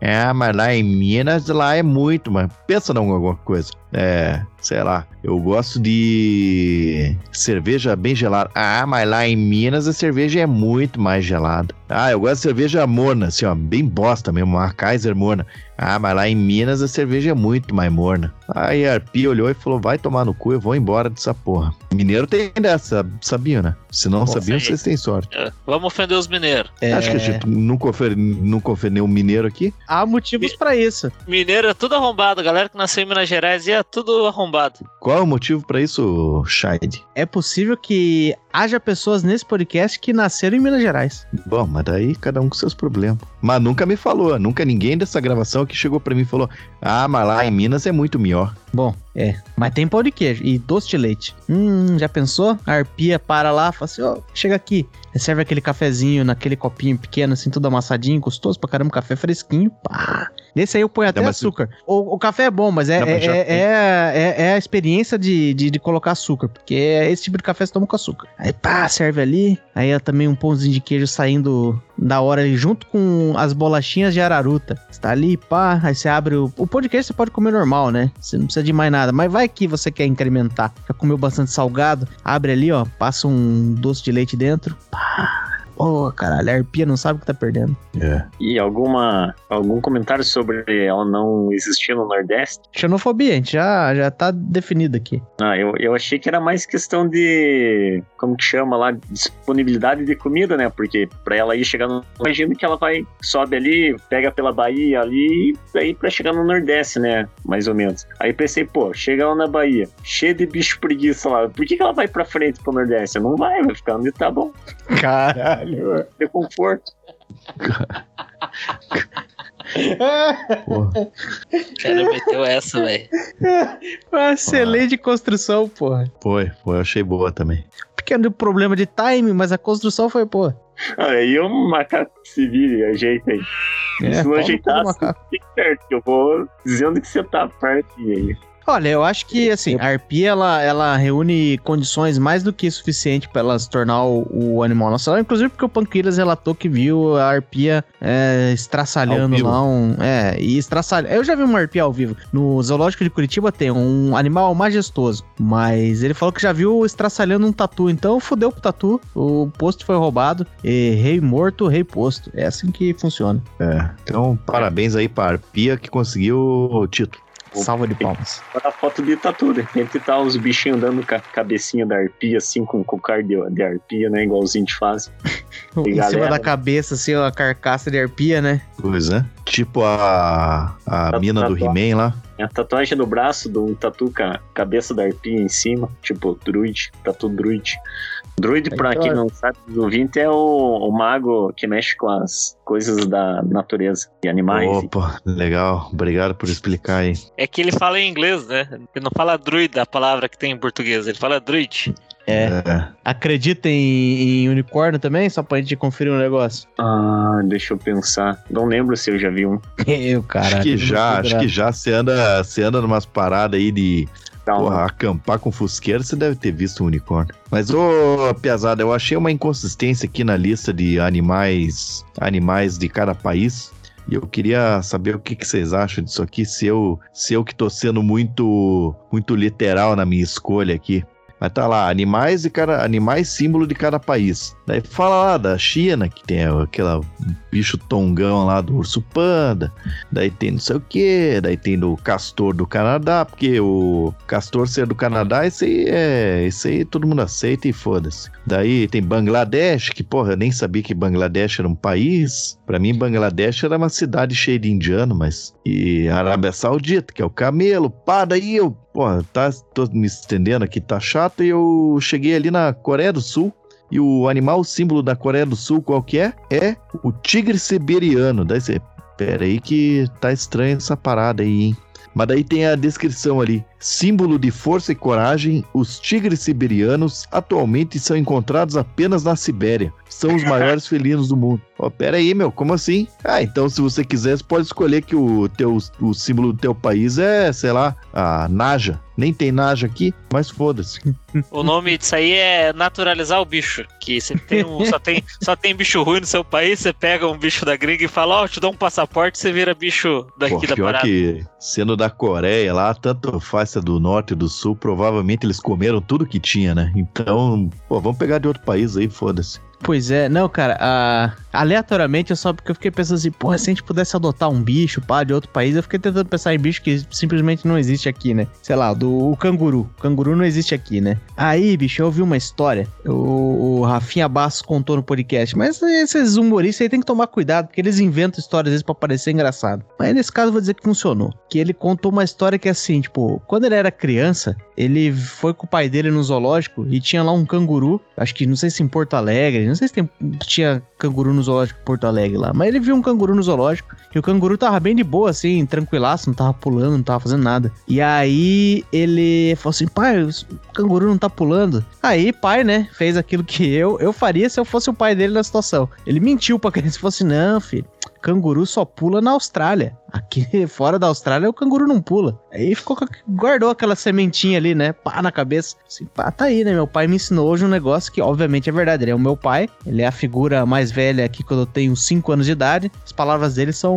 É, mas lá em Minas, lá é muito, mas pensa em alguma coisa. É, sei lá, eu gosto de cerveja bem gelada. Ah, mas lá em Minas a cerveja é muito mais gelada. Ah, eu gosto de cerveja morna, assim, ó, bem bosta mesmo, uma Kaiser morna. Ah, mas lá em Minas a cerveja é muito mais morna. Aí a Arpia olhou e falou: vai tomar no cu, eu vou embora dessa porra. Mineiro tem dessa, sabiam, né? Se não Bom, sabiam, vocês têm sorte. É, Vamos ofender os mineiros. É, Acho que a gente nunca, ofer... nunca ofendeu um mineiro aqui. há motivos pra isso. Mineiro é tudo arrombado. A galera que nasceu em Minas Gerais ia tudo arrombado. Qual é o motivo pra isso, Shide? É possível que haja pessoas nesse podcast que nasceram em Minas Gerais. Bom, mas daí cada um com seus problemas. Mas nunca me falou, nunca ninguém dessa gravação que chegou pra mim e falou: Ah, mas lá em Minas é muito melhor. Bom, é. Mas tem pão de queijo e doce de leite. Hum, já pensou? A arpia para lá, fala assim, ó, chega aqui. Serve aquele cafezinho naquele copinho pequeno, assim, tudo amassadinho, gostoso pra caramba, café fresquinho, pá. Nesse aí eu ponho até mas- açúcar. O, o café é bom, mas é, Não, mas é, já é, é, é- é a experiência de, de, de colocar açúcar, porque é esse tipo de café você toma com açúcar. Aí pá, serve ali. Aí é também um pãozinho de queijo saindo da hora ali, junto com as bolachinhas de araruta. Você tá ali, pá, aí você abre o. O pão de queijo você pode comer normal, né? Você não precisa de mais nada. Mas vai que você quer incrementar. Já comeu bastante salgado, abre ali, ó, passa um doce de leite dentro. Pá. Pô, caralho, a arpia não sabe o que tá perdendo. É. E alguma, algum comentário sobre ela não existir no Nordeste? Xenofobia, a gente já, já tá definido aqui. Ah, eu, eu achei que era mais questão de. Como que chama lá? Disponibilidade de comida, né? Porque pra ela ir chegar no. Imagino que ela vai, sobe ali, pega pela Bahia ali, e daí pra chegar no Nordeste, né? Mais ou menos. Aí pensei, pô, chega lá na Bahia, cheio de bicho preguiça lá. Por que, que ela vai pra frente pro Nordeste? Não vai, vai ficar onde tá bom. Caralho. Ter conforto. Porra. O cara meteu essa, velho. Uma excelente construção, porra. Foi, foi, eu achei boa também. Pequeno problema de time, mas a construção foi, pô. Aí o macaco se vire, ajeita aí. É, Se não ajeitar, fica certo, que eu vou dizendo que você tá perto aí. Olha, eu acho que assim, a arpia ela, ela reúne condições mais do que suficiente para ela se tornar o, o animal nacional. Inclusive porque o Panqueiras relatou que viu a arpia é, estraçalhando lá um. É, e estraçalhando. Eu já vi uma arpia ao vivo. No Zoológico de Curitiba tem um animal majestoso. Mas ele falou que já viu estraçalhando um tatu. Então fudeu pro tatu. O posto foi roubado. E rei morto, rei posto. É assim que funciona. É. Então, parabéns aí pra Arpia que conseguiu o título. Salva de palmas. Olha a foto de tatu, de repente tá os bichinhos andando com a cabecinha da arpia, assim, com o cara de, de arpia, né? Igualzinho de fase. em cima galera. da cabeça, assim, a carcaça de arpia, né? Pois é. Tipo a, a mina do. He-Man lá. É a tatuagem no braço do tatu com a cabeça da arpia em cima, tipo druid, tatu druid. Druid, pra Então, quem não sabe, o ouvinte é o, o mago que mexe com as coisas da natureza e animais. Opa, legal. Obrigado por explicar aí. É que ele fala em inglês, né? Ele não fala druid, a palavra que tem em português. Ele fala druid. É. É. Acredita em, em unicórnio também? Só pra gente conferir um negócio. Ah, deixa eu pensar. Não lembro se eu já vi um. Eu, cara. acho que já, acho que já você anda, você anda numas paradas aí de Um- porra, acampar com fusqueiro, você deve ter visto um unicórnio. Mas, ô, Piazada, eu achei uma inconsistência aqui na lista de animais, animais de cada país. E eu queria saber o que, que vocês acham disso aqui, se eu, se eu que tô sendo muito, muito literal na minha escolha aqui. Mas tá lá, animais de cada, animais símbolo de cada país. Daí fala lá da China, que tem aquela bicho tongão lá do urso panda. Daí tem não sei o que, daí tem do castor do Canadá, porque o castor ser do Canadá, esse aí é. Esse aí todo mundo aceita e foda-se. Daí tem Bangladesh, que porra, eu nem sabia que Bangladesh era um país. Pra mim, Bangladesh era uma cidade cheia de indiano, mas. E Arábia Saudita, que é o camelo, pá, daí eu. Porra, tá, tô me estendendo aqui, tá chato, e eu cheguei ali na Coreia do Sul. E o animal símbolo da Coreia do Sul, qual que é? É o tigre siberiano. Daí você, pera aí que tá estranha essa parada aí, hein? Mas daí tem a descrição ali. Símbolo de força e coragem, os tigres siberianos atualmente são encontrados apenas na Sibéria. São os maiores felinos do mundo. Ó, pera aí, meu, como assim? Ah, então se você quiser, você pode escolher que o, teu, o símbolo do teu país é, sei lá, a Naja. Nem tem Naja aqui, mas foda-se. O nome disso aí é naturalizar o bicho. Que você tem um, só, tem, só tem bicho ruim no seu país, você pega um bicho da gringa e fala, ó, eu te dou um passaporte, você vira bicho daqui Pô, da pior parada. que sendo da Coreia lá, tanto faz do norte e do sul, provavelmente eles comeram tudo que tinha, né? Então, pô, vamos pegar de outro país aí, foda-se. Pois é, não, cara, ah, aleatoriamente só porque eu fiquei pensando assim, porra, se a gente pudesse adotar um bicho, pá, de outro país, eu fiquei tentando pensar em bicho que simplesmente não existe aqui, né? Sei lá, do o canguru. O canguru não existe aqui, né? Aí, bicho, eu ouvi uma história, o, o Rafinha Bastos contou no podcast, mas esses humoristas aí tem que tomar cuidado, porque eles inventam histórias às vezes pra parecer engraçado. Mas nesse caso eu vou dizer que funcionou. Que ele contou uma história que é assim, tipo, quando ele era criança, ele foi com o pai dele no zoológico e tinha lá um canguru, acho que não sei se em Porto Alegre, não sei se tem- tinha canguru no zoológico Porto Alegre lá, mas ele viu um canguru no zoológico e o canguru tava bem de boa, assim, tranquilaço, não tava pulando, não tava fazendo nada. E aí ele falou assim: pai, o canguru não tá pulando. Aí, pai, né, fez aquilo que eu, eu faria se eu fosse o pai dele na situação. Ele mentiu pra criança e falou assim: não, filho. Canguru só pula na Austrália. Aqui fora da Austrália o canguru não pula. Aí ficou, guardou aquela sementinha ali, né? Pá na cabeça. Assim, pá, tá aí, né? Meu pai me ensinou hoje um negócio que obviamente é verdade. Ele é o meu pai, ele é a figura mais velha aqui quando eu tenho 5 anos de idade. As palavras dele são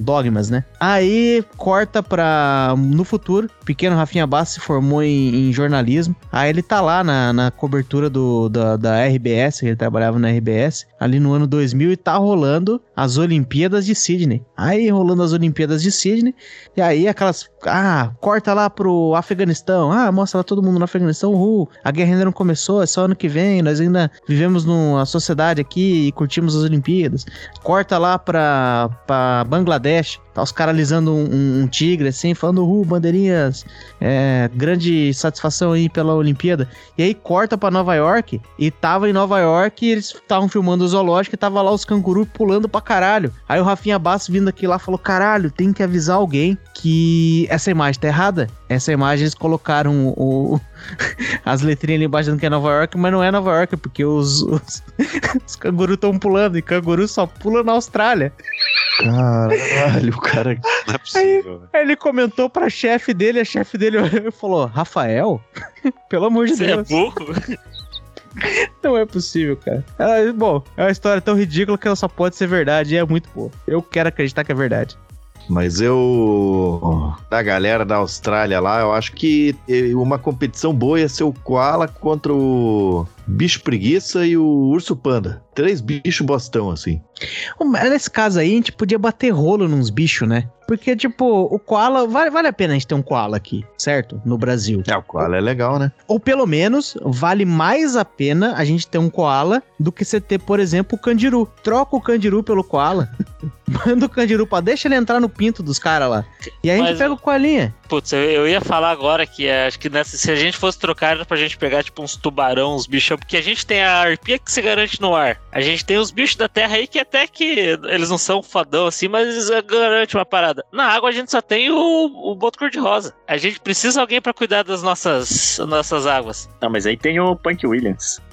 dogmas, né? Aí corta pra. No futuro, pequeno Rafinha Bassi se formou em, em jornalismo. Aí ele tá lá na, na cobertura do, da, da RBS, ele trabalhava na RBS, ali no ano 2000 e tá rolando as Olimpíadas de Sydney. Aí rolando as Olimpíadas de Sydney, e aí aquelas. Ah, corta lá pro Afeganistão. Ah, mostra lá todo mundo no Afeganistão. Uhul, a guerra ainda não começou, é só ano que vem. Nós ainda vivemos numa sociedade aqui e curtimos as Olimpíadas. Corta lá pra, pra Bangladesh. Tá os caras alisando um, um- tigre assim, falando, uhul, bandeirinhas, é, grande satisfação aí pela Olimpíada. E aí corta pra Nova York e tava em Nova York eles estavam filmando o zoológico e tava lá os cangurus pulando pra caralho. Aí o Rafinha Bastos vindo aqui lá falou: caralho, tem que avisar alguém que essa imagem tá errada. Essa imagem eles colocaram o. As letrinhas ali embaixo dizendo que é Nova York, mas não é Nova York, porque os, os, os cangurus estão pulando e canguru só pula na Austrália. Caralho, o cara. Não é possível. Aí ele comentou pra chefe dele, a chefe dele olhou e falou: Rafael? Pelo amor de Você é Deus. burro? Não é possível, cara. Ah, bom, é uma história tão ridícula que ela só pode ser verdade e é muito boa. Eu quero acreditar que é verdade. Mas eu. Da galera da Austrália lá, eu acho que uma competição boa ia ser o Koala contra o Bicho Preguiça e o Urso Panda. Três bichos bostão, assim. Mas Nesse caso aí, a gente podia bater rolo nos bichos, né? Porque, tipo, o koala. Vale, vale a pena a gente ter um koala aqui, certo? No Brasil. É, o Koala é legal, né? Ou pelo menos, vale mais a pena a gente ter um koala do que você ter, por exemplo, o candiru. Troca o candiru pelo koala. Manda o candiru pra. Deixa ele entrar no pinto dos caras lá. E aí a gente Mas- pega o koalinha. Putz, eu, eu ia falar agora que é, acho que nessa, se a gente fosse trocar era pra gente pegar tipo uns tubarão, uns bichos, porque a gente tem a arpia que se garante no ar. A gente tem os bichos da terra aí que até que eles não são fodão assim, mas eles garantem uma parada. Na água a gente só tem o, o boto cor-de-rosa. A gente precisa de alguém pra cuidar das nossas, nossas águas. Ah, mas aí tem o Punk Williams.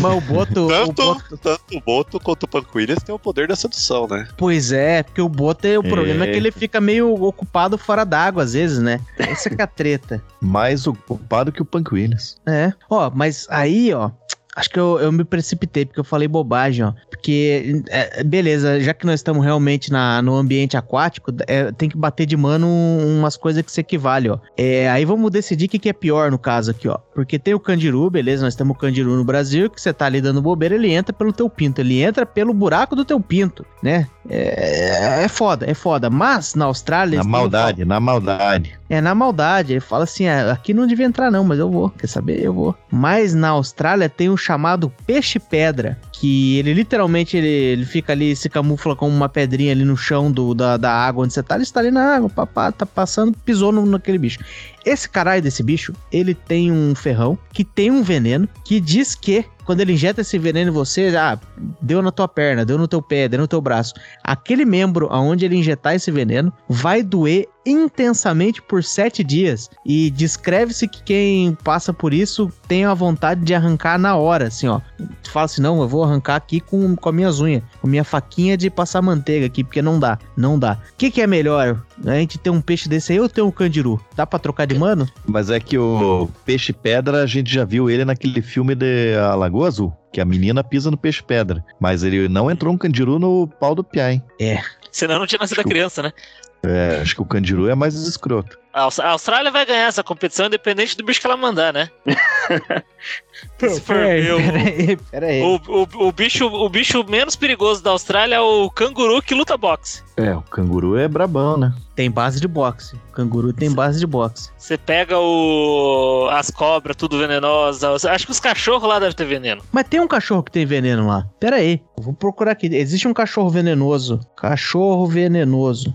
Mas o boto. o Tanto, boto tanto o Boto quanto o Punk Williams tem o poder da sedução, né? Pois é, porque o boto, o problema é que ele fica meio ocupado fora d'água às vezes, né? Essa é a treta. Mais ocupado que o Punk Williams. É. Ó, mas aí, ó. Acho que eu, eu me precipitei, porque eu falei bobagem, ó. Porque, é, beleza, já que nós estamos realmente na, no ambiente aquático, é, tem que bater de mano umas coisas que se equivalem, ó. É, aí vamos decidir o que, que é pior no caso aqui, ó. Porque tem o candiru, beleza, nós temos o candiru no Brasil, que você tá ali dando bobeira, ele entra pelo teu pinto. Ele entra pelo buraco do teu pinto, né? É, é foda, é foda. Mas na Austrália. Na têm um maldade, na maldade. É, na maldade. Ele fala assim: ah, aqui não devia entrar, não, mas eu vou. Quer saber? Eu vou. Mas na Austrália tem o chamado peixe-pedra. Que ele literalmente ele, ele fica ali, se camufla como uma pedrinha ali no chão do, da, da água onde você tá. Ele está ali na água, papá, tá passando, pisou no, naquele bicho. Esse caralho desse bicho, ele tem um ferrão que tem um veneno que diz que quando ele injeta esse veneno em você, ah, deu na tua perna, deu no teu pé, deu no teu braço. Aquele membro aonde ele injetar esse veneno vai doer intensamente por sete dias. E descreve-se que quem passa por isso tem a vontade de arrancar na hora, assim, ó. Tu fala assim, não, eu vou arrancar aqui com, com as minhas unhas, com minha faquinha de passar manteiga aqui, porque não dá, não dá. O que, que é melhor? A gente ter um peixe desse aí ou ter um candiru? Dá pra trocar de mano? Mas é que o Peixe Pedra, a gente já viu ele naquele filme de A Lagoa Azul. Que a menina pisa no peixe pedra. Mas ele não entrou um candiru no pau do piá, hein? Senão não tinha nascido a criança, né? É, acho que o candiru é mais escroto. A Aus- a Austrália vai ganhar essa competição independente do bicho que ela mandar, né? Se for ver o- pera aí, pera aí. O, o, o, bicho, o bicho menos perigoso da Austrália é o canguru que luta boxe. É, o canguru é brabão, né? Tem base de boxe. O canguru tem base de boxe. Você pega o as cobras, tudo venenosa. Acho que os cachorros lá devem ter veneno. Mas tem um cachorro que tem veneno lá. Pera aí. Eu vou procurar aqui. Existe um cachorro venenoso. Cachorro venenoso.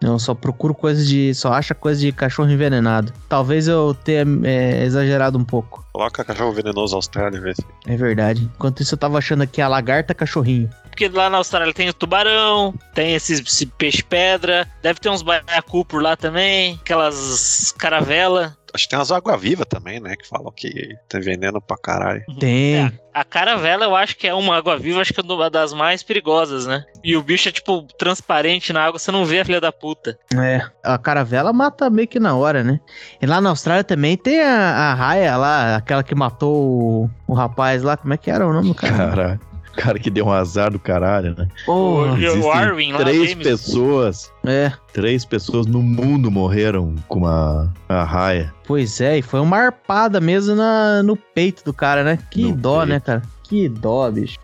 Não, eu só procuro coisas de. Só acha coisa de cachorro envenenado. Talvez eu tenha é, exagerado um pouco. Coloca cachorro venenoso Austrália, vê se. É verdade. Enquanto isso, eu tava achando aqui a lagarta cachorrinho. Porque lá na Austrália tem o tubarão, tem esses esse peixe-pedra, deve ter uns baiacu por lá também, aquelas caravela. acho que tem umas água-viva também, né? Que falam que tem veneno pra caralho. Tem. É, a caravela eu acho que é uma água-viva, acho que é uma das mais perigosas, né? E o bicho é tipo transparente na água, você não vê a filha da puta. É, a caravela mata meio que na hora, né? E lá na Austrália também tem a, a raia lá, aquela que matou o, o rapaz lá, como é que era o nome do cara? Cara, cara que deu um azar do caralho, né? Porra. o Existem Arwin lá, três pessoas, É, três pessoas no mundo morreram com uma, uma raia. pois é, e foi uma arpada mesmo na, no peito do cara, né? Que No dó, peito. né, cara? Que dó, bicho.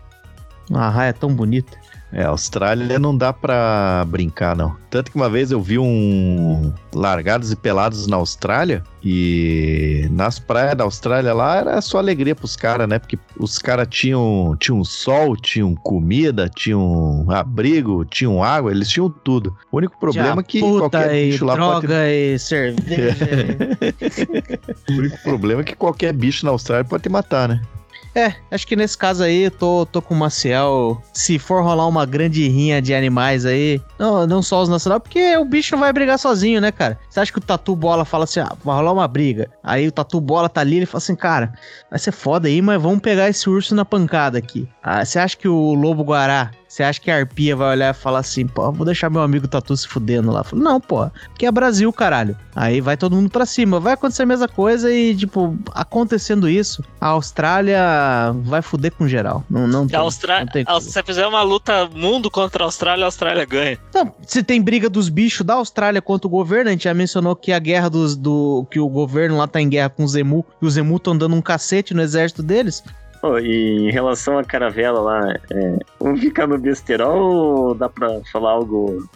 Uma raia tão bonita. É, Austrália não dá pra brincar, não. Tanto que uma vez eu vi um Largados e Pelados na Austrália e nas praias da Austrália lá era só alegria pros caras, né? Porque os caras tinham, tinham sol, tinham comida, tinham abrigo, tinham água, eles tinham tudo. O único problema é que qualquer bicho lá droga pode e cerveja. O único problema é que qualquer bicho na Austrália pode te matar, né? É, acho que nesse caso aí eu tô, tô com o Maciel. Se for rolar uma grande rinha de animais aí, não, não só os nacionais, porque o bicho não vai brigar sozinho, né, cara? Você acha que o Tatu Bola fala assim, ah, vai rolar uma briga. Aí o Tatu Bola tá ali, ele fala assim, cara, vai ser foda aí, mas vamos pegar esse urso na pancada aqui. Ah, você acha que o Lobo Guará, você acha que a Arpia vai olhar e falar assim, pô, vou deixar meu amigo Tatu se fudendo lá? Fala, não, pô, que é Brasil, caralho. Aí vai todo mundo pra cima. Vai acontecer a mesma coisa e, tipo, acontecendo isso, a Austrália vai fuder com geral. Não, não A tem- Austrália, não a- se você fizer uma luta mundo contra a Austrália, a Austrália ganha. Não, se tem briga dos bichos da Austrália contra o governo, a gente já mencionou que a guerra dos. Do, que o governo lá tá em guerra com os Emu e os Emu estão dando um cacete no exército deles. Pô, e em relação à caravela lá, é, vamos ficar no besterol ou dá pra falar algo.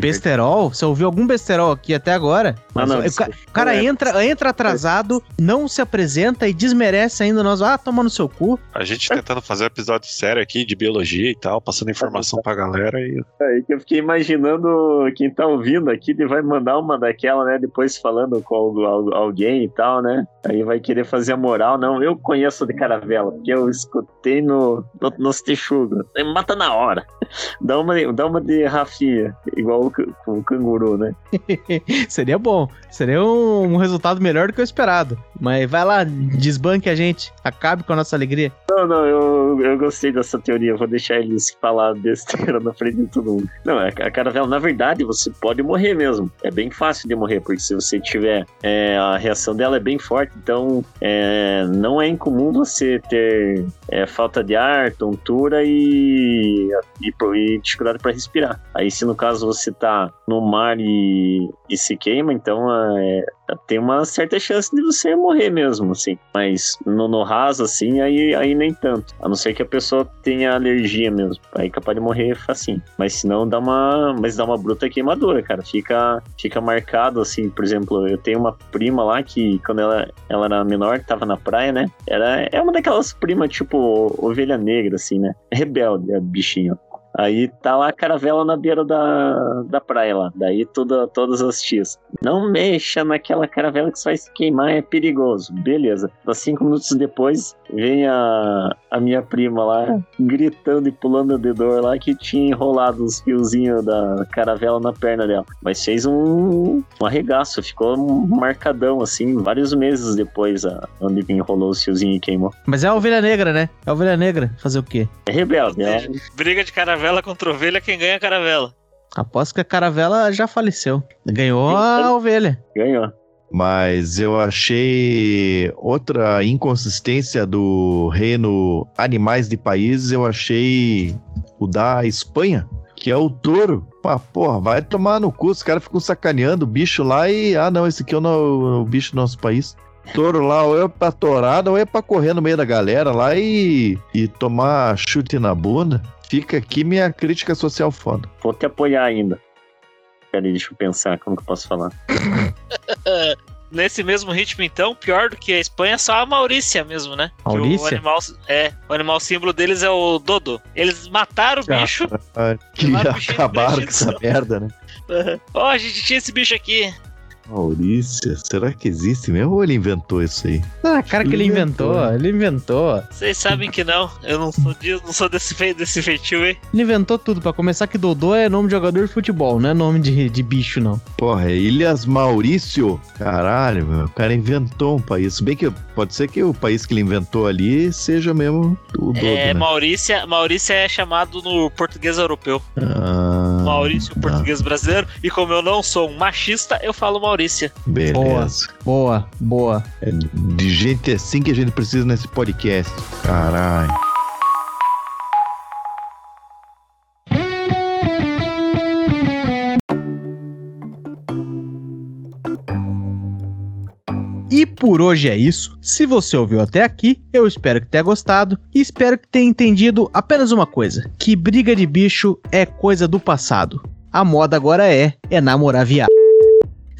Besterol? Você ouviu algum besterol aqui até agora? Ah, não, o, ca- desculpa. o cara Não, é- entra, entra atrasado, não se apresenta e desmerece ainda nós. Ah, toma no seu cu. A gente tentando fazer um episódio sério aqui de biologia e tal, passando informação pra galera e. Aí que eu fiquei imaginando quem tá ouvindo aqui, ele vai mandar uma daquela, né? Depois falando com al- al- alguém e tal, né? Aí vai querer fazer a moral. Não, eu conheço de caravela, porque eu escutei no, no, nos texugos. Mata na hora. Dá uma, dá uma de Rafinha, igual o, o canguru, né? Seria bom. Seria um, um resultado melhor do que o esperado. Mas vai lá, desbanque a gente. Acabe com a nossa alegria. Não, não, eu, eu gostei dessa teoria. Vou deixar eles falar besteira na frente de todo mundo. Não, a, a caravela, na verdade, você pode morrer mesmo. É bem fácil de morrer, porque se você tiver. é, a reação dela é bem forte, então é, não é incomum você ter é, falta de ar, tontura e, e, e dificuldade para respirar. Aí, se no caso você tá no mar e, e se queima, então é, tem uma certa chance de você morrer mesmo, assim. Mas no, no raso, assim, aí, aí nem tanto. A não ser que a pessoa tenha alergia mesmo. Aí é capaz de morrer facinho. Mas senão dá uma. Mas dá uma bruta queimadura, cara. Fica, fica marcado, assim. Por exemplo, eu tenho uma prima lá que, quando ela, ela era menor, tava na praia, né? Era, é uma daquelas primas, tipo, ovelha negra, assim, né? Rebelde, a bichinha. Aí tá lá a caravela na beira da, da praia lá. Daí toda, todas as tias. Não mexa naquela caravela que você vai se queimar, é perigoso. Beleza. Cinco minutos depois, vem a, a minha prima lá, gritando e pulando de dor lá, que tinha enrolado os fiozinhos da caravela na perna dela. Mas fez um, um arregaço, ficou marcadão, assim, vários meses depois, a, onde enrolou os fiozinhos e queimou. Mas é a ovelha negra, né? É a ovelha negra. Fazer o quê? É rebelde, é. seja, Briga de caravela contra ovelha, quem ganha é a caravela. Aposto que a caravela já faleceu. Ganhou a ovelha. Ganhou. Mas eu achei outra inconsistência do reino Animais de Países, eu achei o da Espanha, que é o touro. Pá, porra, vai tomar no cu, os caras ficam sacaneando o bicho lá e. Ah, não, esse aqui é o, no- o bicho do nosso país. Touro lá, ou é pra torada, ou é pra correr no meio da galera lá e, e tomar chute na bunda. Fica aqui minha crítica social foda. Vou te apoiar ainda. Peraí, deixa eu pensar como que eu posso falar. Nesse mesmo ritmo, então, pior do que a Espanha, é só a Maurícia mesmo, né? Que Maurícia? O animal, é, o animal símbolo deles é o Dodo. Eles mataram o bicho. Ah, que acabaram com essa merda, né? Ó, a gente tinha esse bicho aqui. Maurícia, será que existe mesmo ou ele inventou isso aí? Ah, cara que ele inventou, inventou. ele inventou. Vocês sabem que não. Eu não sou, de, não sou desse, fe- desse feitio, hein? Ele inventou tudo. Pra começar que Dodô é nome de jogador de futebol, não é nome de, de bicho, não. Porra, é Ilhas Maurício? Caralho, meu. O cara inventou um país. Se bem que pode ser que o país que ele inventou ali seja mesmo o Dodo, É, né? Maurícia, Maurícia é chamado no português europeu. Ah, Maurício, tá. português brasileiro. E como eu não sou um machista, eu falo Maurícia. Beleza. Boa, boa. É de gente assim que a gente precisa nesse podcast. Caralho. E por hoje é isso. Se você ouviu até aqui, eu espero que tenha gostado e espero que tenha entendido apenas uma coisa: que briga de bicho é coisa do passado. A moda agora é é namorar viado.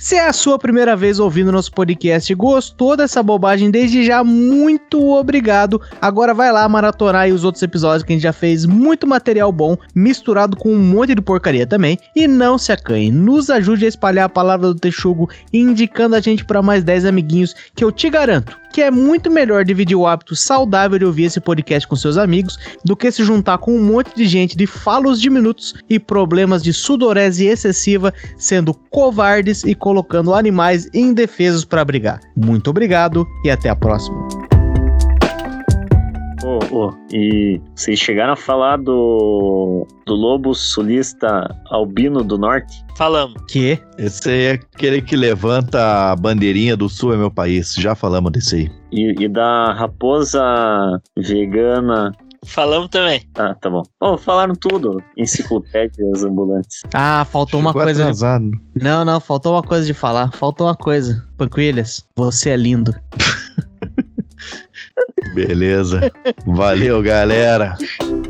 Se é a sua primeira vez ouvindo nosso podcast e gostou dessa bobagem, desde já, muito obrigado. Agora vai lá maratonar aí os outros episódios que a gente já fez muito material bom, misturado com um monte de porcaria também. E não se acanhe, nos ajude a espalhar a palavra do Texugo, indicando a gente para mais 10 amiguinhos, que eu te garanto que é muito melhor dividir o hábito saudável de ouvir esse podcast com seus amigos do que se juntar com um monte de gente de falos diminutos e problemas de sudorese excessiva, sendo covardes e colocando animais indefesos para brigar. Muito obrigado e até a próxima. Ô, ô, e vocês chegaram a falar do, do lobo sulista albino do norte? Falamos. Que? Esse aí é aquele que levanta a bandeirinha do sul é meu país. Já falamos desse aí. E, e da raposa vegana. Falamos também. Ah, tá bom. Oh, falaram tudo. Enciclopédias ambulantes. Ah, faltou uma Ficou coisa. De... atrasado. Não, não, faltou uma coisa de falar. Faltou uma coisa. Panquilhas, você é lindo. Beleza. Valeu, galera.